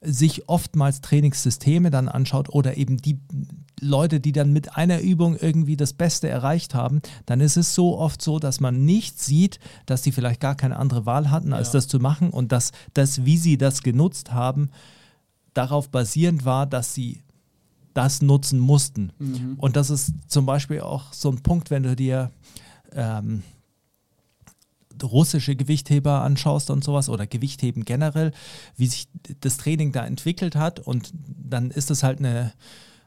sich oftmals Trainingssysteme dann anschaut oder eben die Leute, die dann mit einer Übung irgendwie das Beste erreicht haben, dann ist es so oft so, dass man nicht sieht, dass die vielleicht gar keine andere Wahl hatten, als Ja. das zu machen und dass das, wie sie das genutzt haben, darauf basierend war, dass sie das nutzen mussten. Mhm. Und das ist zum Beispiel auch so ein Punkt, wenn du dir ähm, russische Gewichtheber anschaust und sowas oder Gewichtheben generell, wie sich das Training da entwickelt hat und dann ist es halt eine,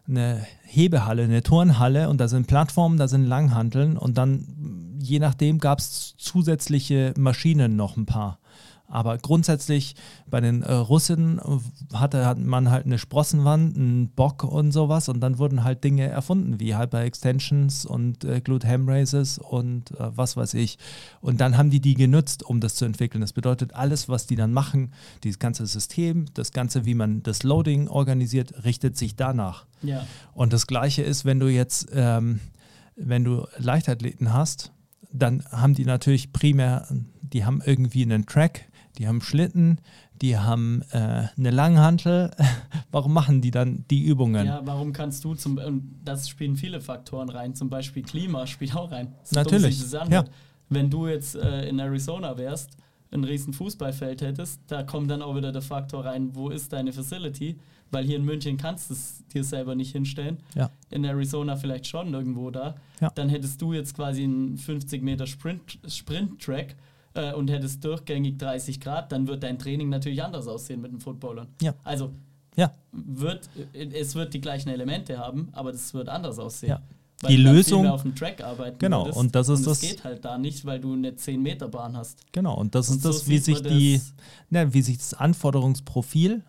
eine Hebehalle, eine Turnhalle und da sind Plattformen, da sind Langhanteln und dann je nachdem gab es zusätzliche Maschinen noch ein paar. Aber grundsätzlich bei den äh, Russen hatte hat man halt eine Sprossenwand, einen Bock und sowas und dann wurden halt Dinge erfunden wie Hyper-Extensions und äh, Glute Ham Raises und äh, was weiß ich. Und dann haben die die genutzt, um das zu entwickeln. Das bedeutet, alles, was die dann machen, dieses ganze System, das Ganze, wie man das Loading organisiert, richtet sich danach. Ja. Und das Gleiche ist, wenn du jetzt, ähm, wenn du Leichtathleten hast, dann haben die natürlich primär, die haben irgendwie einen Track, die haben Schlitten, die haben äh, eine Langhantel. Warum machen die dann die Übungen? Ja, warum kannst du zum und das spielen viele Faktoren rein, zum Beispiel Klima spielt auch rein. Dumm Natürlich, das anhört. ja. Wenn du jetzt äh, in Arizona wärst, ein riesen Fußballfeld hättest, da kommt dann auch wieder der Faktor rein, wo ist deine Facility? Weil hier in München kannst du es dir selber nicht hinstellen. Ja. In Arizona vielleicht schon irgendwo da. Ja. Dann hättest du jetzt quasi einen 50 Meter Sprint, Sprint-Track äh, und hättest durchgängig 30 Grad, dann wird dein Training natürlich anders aussehen mit den Footballern. Ja. Also Ja. wird, es wird die gleichen Elemente haben, aber das wird anders aussehen. Ja. Weil Die Lösung- auf dem Track arbeiten Genau, würdest. und das ist und das- geht halt da nicht, weil du eine 10 Meter Bahn hast. Genau, und das Und ist so das, wie sich die, das- ne, wie sich das Anforderungsprofil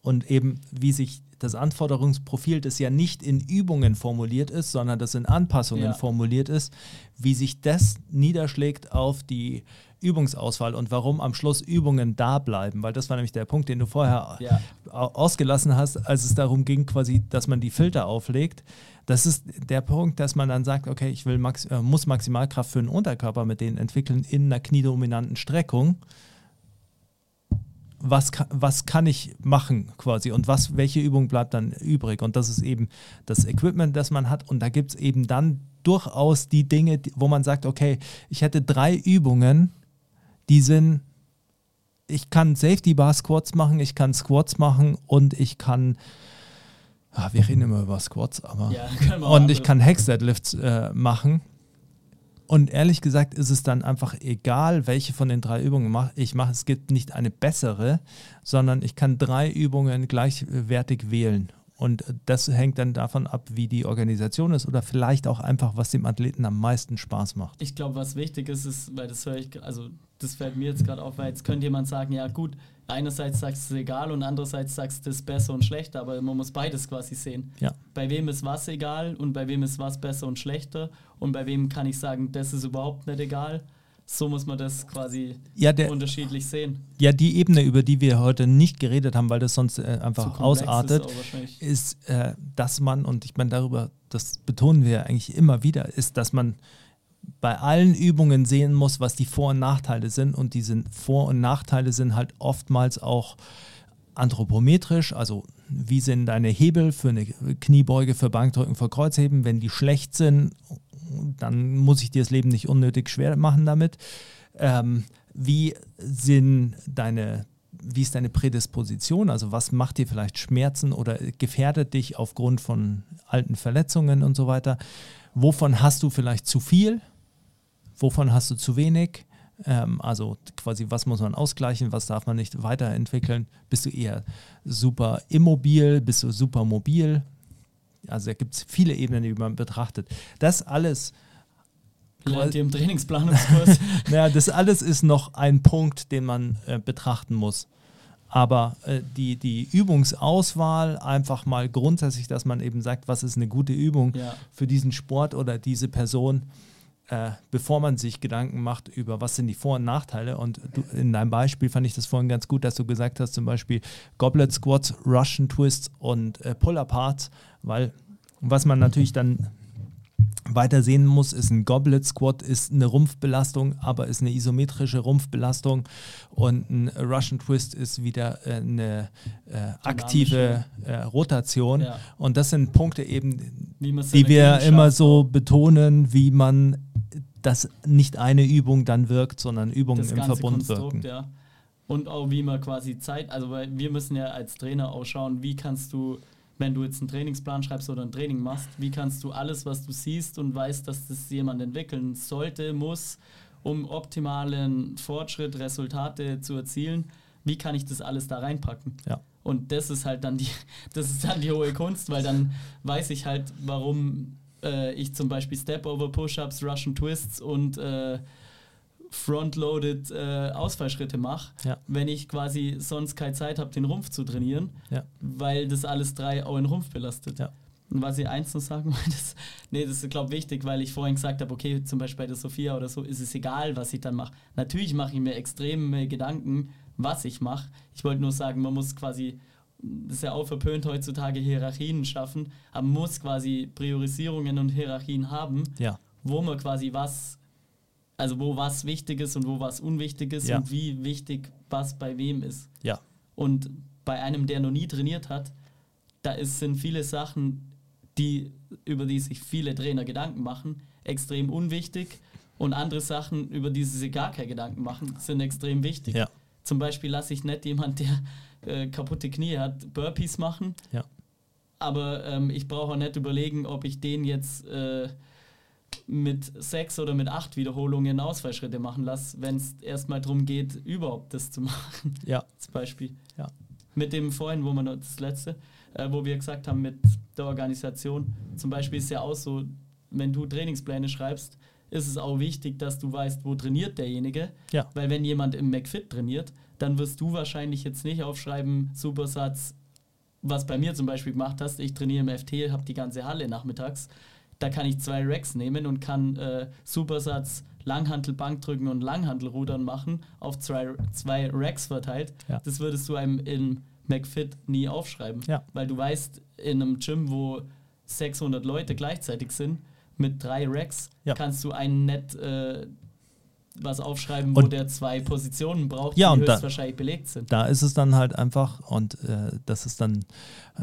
und eben wie sich das Anforderungsprofil, das ja nicht in Übungen formuliert ist, sondern das in Anpassungen Ja. formuliert ist, wie sich das niederschlägt auf die Übungsauswahl und warum am Schluss Übungen da bleiben, weil das war nämlich der Punkt, den du vorher Ja. au- ausgelassen hast, als es darum ging, quasi, dass man die Filter auflegt. Das ist der Punkt, dass man dann sagt, okay, ich will max äh, muss Maximalkraft für den Unterkörper mit denen entwickeln in einer kniedominanten Streckung. Was, was kann ich machen quasi und was, welche Übung bleibt dann übrig? Und das ist eben das Equipment, das man hat. Und da gibt es eben dann durchaus die Dinge, wo man sagt, okay, ich hätte drei Übungen, die sind ich kann Safety Bar Squats machen, ich kann Squats machen und ich kann, ah, wir reden immer über Squats, aber Ja, und ich kann Hex Deadlifts äh, machen. Und ehrlich gesagt ist es dann einfach egal, welche von den drei Übungen ich mache. Es gibt nicht eine bessere, sondern ich kann drei Übungen gleichwertig wählen. Und das hängt dann davon ab, wie die Organisation ist oder vielleicht auch einfach, was dem Athleten am meisten Spaß macht. Ich glaube, was wichtig ist, ist, weil das höre ich, also das fällt mir jetzt gerade auf, weil jetzt könnte jemand sagen, ja gut, einerseits sagst du es egal und andererseits sagst du es besser und schlechter, aber man muss beides quasi sehen. Ja. Bei wem ist was egal und bei wem ist was besser und schlechter und bei wem kann ich sagen, das ist überhaupt nicht egal. So muss man das quasi Ja, der, unterschiedlich sehen. ja, die Ebene, über die wir heute nicht geredet haben, weil das sonst äh, einfach ausartet, Ist ist, äh, dass man, und ich meine darüber, das betonen wir eigentlich immer wieder, ist, dass man bei allen Übungen sehen muss, was die Vor- und Nachteile sind. Und diese Vor- und Nachteile sind halt oftmals auch anthropometrisch, also wie sind deine Hebel für eine Kniebeuge, für Bankdrücken, für Kreuzheben. Wenn die schlecht sind, dann muss ich dir das Leben nicht unnötig schwer machen damit. Ähm, wie sind deine, wie ist deine Prädisposition? Also was macht dir vielleicht Schmerzen oder gefährdet dich aufgrund von alten Verletzungen und so weiter? Wovon hast du vielleicht zu viel? Wovon hast du zu wenig? Ähm, also quasi, was muss man ausgleichen, was darf man nicht weiterentwickeln? Bist du eher super immobil, bist du super mobil? Also da gibt es viele Ebenen, die man betrachtet. Das alles Lernt ihr im Trainingsplanungskurs. ja, das alles ist noch ein Punkt, den man äh, betrachten muss. Aber äh, die, die Übungsauswahl einfach mal grundsätzlich, dass man eben sagt, was ist eine gute Übung ja. für diesen Sport oder diese Person, äh, bevor man sich Gedanken macht über, was sind die Vor- und Nachteile. Und du, in deinem Beispiel fand ich das vorhin ganz gut, dass du gesagt hast, zum Beispiel Goblet Squats, Russian Twists und äh, Pull-Aparts, weil was man natürlich dann weiter sehen muss, ist ein Goblet Squat, ist eine Rumpfbelastung, aber ist eine isometrische Rumpfbelastung und ein Russian Twist ist wieder äh, eine äh, aktive äh, Rotation. Ja. Und das sind Punkte eben, die wir immer so betonen, wie man, dass nicht eine Übung dann wirkt, sondern Übungen das im Verbund Konstrukt, wirken. ja. Und auch wie man quasi Zeit, also weil wir müssen ja als Trainer auch schauen, wie kannst du, wenn du jetzt einen Trainingsplan schreibst oder ein Training machst, wie kannst du alles, was du siehst und weißt, dass das jemand entwickeln sollte, muss, um optimalen Fortschritt, Resultate zu erzielen, wie kann ich das alles da reinpacken? Ja. Und das ist halt dann die, das ist dann die hohe Kunst, weil dann weiß ich halt, warum äh, ich zum Beispiel Step-Over Push-Ups, Russian Twists und äh, Frontloaded äh, Ausfallschritte mache, Ja. wenn ich quasi sonst keine Zeit habe, den Rumpf zu trainieren, Ja. weil das alles drei auch den Rumpf belastet. Ja. Und was ich eins noch sagen wollte, das, nee, das ist, glaube ich, wichtig, weil ich vorhin gesagt habe, okay, zum Beispiel bei der Sophia oder so, ist es egal, was ich dann mache. Natürlich mache ich mir extreme Gedanken, was ich mache. Ich wollte nur sagen, man muss quasi, das ist ja auch verpönt heutzutage, Hierarchien schaffen, aber man muss quasi Priorisierungen und Hierarchien haben, Ja. wo man quasi was, also wo was wichtig ist und wo was unwichtig ist Ja. und wie wichtig was bei wem ist. Ja. Und bei einem, der noch nie trainiert hat, da ist, sind viele Sachen, die, über die sich viele Trainer Gedanken machen, extrem unwichtig. Und andere Sachen, über die sie sich gar keine Gedanken machen, sind extrem wichtig. Ja. Zum Beispiel lasse ich nicht jemand, der äh, kaputte Knie hat, Burpees machen. Ja. Aber ähm, ich brauche auch nicht überlegen, ob ich den jetzt äh, mit sechs oder mit acht Wiederholungen Ausfallschritte machen lasse, wenn es erstmal darum geht, überhaupt das zu machen. Ja. Als Beispiel. Ja. Mit dem vorhin, wo man das letzte, äh, wo wir gesagt haben, mit der Organisation. Zum Beispiel ist ja auch so, wenn du Trainingspläne schreibst, ist es auch wichtig, dass du weißt, wo trainiert derjenige. Ja. Weil wenn jemand im McFit trainiert, dann wirst du wahrscheinlich jetzt nicht aufschreiben, Supersatz, was bei mir zum Beispiel gemacht hast. Ich trainiere im FT, habe die ganze Halle nachmittags. Da kann ich zwei Racks nehmen und kann äh, Supersatz Langhantel, Bankdrücken und Langhantelrudern machen, auf zwei, zwei Racks verteilt, Ja. das würdest du einem in McFit nie aufschreiben. Ja. Weil du weißt, in einem Gym, wo 600 Leute gleichzeitig sind, mit drei Racks, Ja. kannst du einen net äh, was aufschreiben, wo Und- der zwei Positionen braucht, Ja, die und da- höchstwahrscheinlich belegt sind. Da ist es dann halt einfach, und äh, das ist dann äh,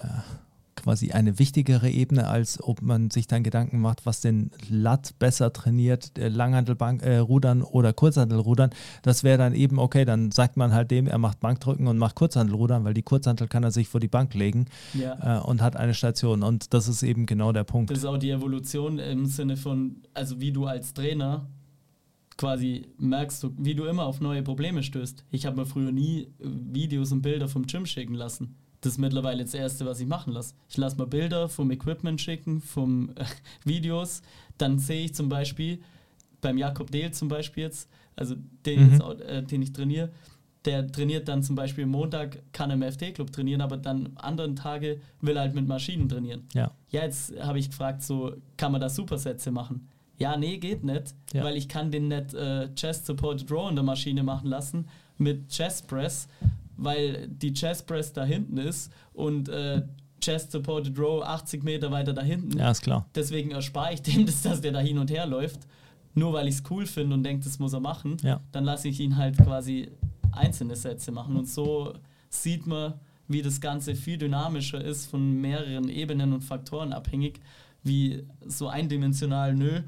quasi eine wichtigere Ebene, als ob man sich dann Gedanken macht, was den Lat besser trainiert, äh, Langhantelbank, äh, Rudern oder Kurzhantelrudern. Das wäre dann eben, okay, dann sagt man halt dem, er macht Bankdrücken und macht Kurzhantelrudern, weil die Kurzhantel kann er sich vor die Bank legen Ja. äh, und hat eine Station. Und das ist eben genau der Punkt. Das ist auch die Evolution im Sinne von, also wie du als Trainer quasi merkst, du, wie du immer auf neue Probleme stößt. Ich habe mir früher nie äh, Videos und Bilder vom Gym schicken lassen. Das ist mittlerweile das Erste, was ich machen lasse. Ich lasse mal Bilder vom Equipment schicken, vom äh, Videos. Dann sehe ich zum Beispiel beim Jakob Dehl zum Beispiel jetzt, also den, Mhm. jetzt auch, äh, den ich trainiere, der trainiert dann zum Beispiel Montag, kann im FT-Club trainieren, aber dann anderen Tage will er halt mit Maschinen trainieren. Ja. Ja, jetzt habe ich gefragt, so, kann man da Supersätze machen? Ja, nee, geht nicht, Ja. weil ich kann den nicht äh, Chest Supported Row in der Maschine machen lassen mit Chest Press, weil die Chest Press da hinten ist und äh, Chest Supported Row 80 Meter weiter da hinten. Ja, ist klar. Deswegen erspare ich dem das, dass der da hin und her läuft. Nur weil ich es cool finde und denke, das muss er machen, Ja. dann lasse ich ihn halt quasi einzelne Sätze machen. Und so sieht man, wie das Ganze viel dynamischer ist, von mehreren Ebenen und Faktoren abhängig, wie so eindimensional, nö.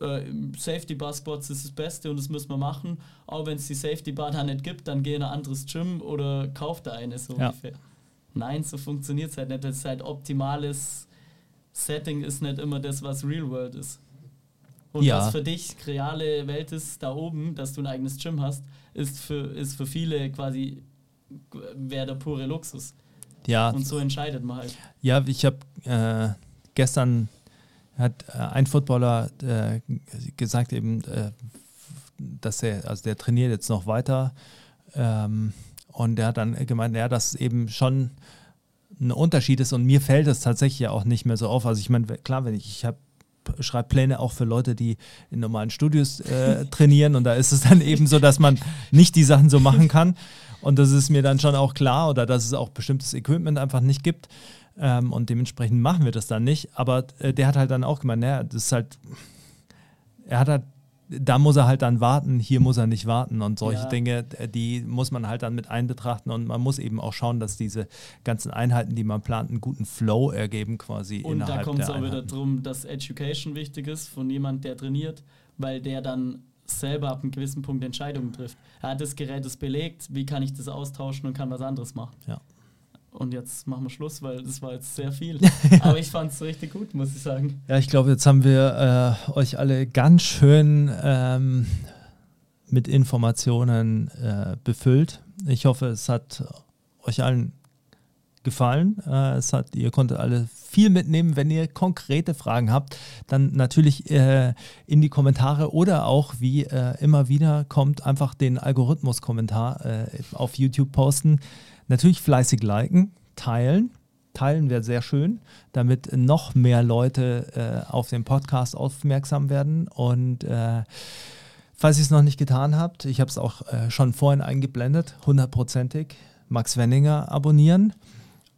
Äh, Safety Bar Spots ist das Beste und das müssen wir machen. Auch wenn es die Safety Bar da nicht gibt, dann geh in ein anderes Gym oder kauf da eine so Ja. ungefähr. Nein, so funktioniert es halt nicht. Das ist halt optimales Setting ist nicht immer das, was Real World ist. Und Ja. was für dich reale Welt ist, da oben, dass du ein eigenes Gym hast, ist für, ist für viele quasi wäre der pure Luxus. Ja, Und so entscheidet man halt. Ja, ich habe äh, gestern hat äh, ein Footballer äh, gesagt eben, äh, dass er, also der trainiert jetzt noch weiter ähm, und der hat dann gemeint, ja, dass eben schon ein Unterschied ist und mir fällt es tatsächlich ja auch nicht mehr so auf. Also ich meine, klar, wenn ich, ich habe schreibe Pläne auch für Leute, die in normalen Studios äh, trainieren und da ist es dann eben so, dass man nicht die Sachen so machen kann und das ist mir dann schon auch klar oder dass es auch bestimmtes Equipment einfach nicht gibt ähm, und dementsprechend machen wir das dann nicht, aber äh, der hat halt dann auch gemeint, naja, das ist halt, er hat halt da muss er halt dann warten, hier muss er nicht warten und solche Ja. Dinge, äh, die muss man halt dann mit einbetrachten und man muss eben auch schauen, dass diese ganzen Einheiten, die man plant, einen guten Flow ergeben quasi Und da kommt es auch wieder darum, dass Education wichtig ist von jemand, der trainiert, weil der dann selber ab einem gewissen Punkt Entscheidungen trifft. Er hat das Gerät ist belegt, wie kann ich das austauschen und kann was anderes machen. Ja. Und jetzt machen wir Schluss, weil das war jetzt sehr viel. Aber ich fand es richtig gut, muss ich sagen. Ja, ich glaube, jetzt haben wir äh, euch alle ganz schön ähm, mit Informationen äh, befüllt. Ich hoffe, es hat euch allen gefallen. Äh, es hat, ihr konntet alle viel mitnehmen. Wenn ihr konkrete Fragen habt, dann natürlich äh, in die Kommentare oder auch, wie äh, immer wieder kommt, einfach den Algorithmus-Kommentar äh, auf YouTube posten. Natürlich fleißig liken, teilen. Teilen wäre sehr schön, damit noch mehr Leute äh, auf den Podcast aufmerksam werden. Und äh, falls ihr es noch nicht getan habt, ich habe es auch äh, schon vorhin eingeblendet, hundertprozentig Max Wenninger abonnieren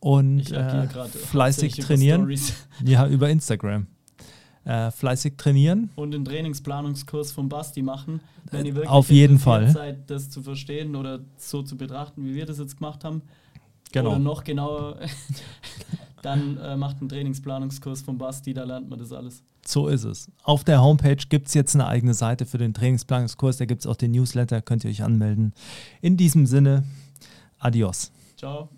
und äh, fleißig trainieren. Ja, über Instagram. Äh, fleißig trainieren. Und den Trainingsplanungskurs von Basti machen, wenn ihr wirklich Auf jeden Fall. seid, das zu verstehen oder so zu betrachten, wie wir das jetzt gemacht haben. Genau. Oder noch genauer, dann äh, macht einen Trainingsplanungskurs von Basti, da lernt man das alles. So ist es. Auf der Homepage gibt es jetzt eine eigene Seite für den Trainingsplanungskurs. Da gibt es auch den Newsletter, könnt ihr euch anmelden. In diesem Sinne, adios. Ciao.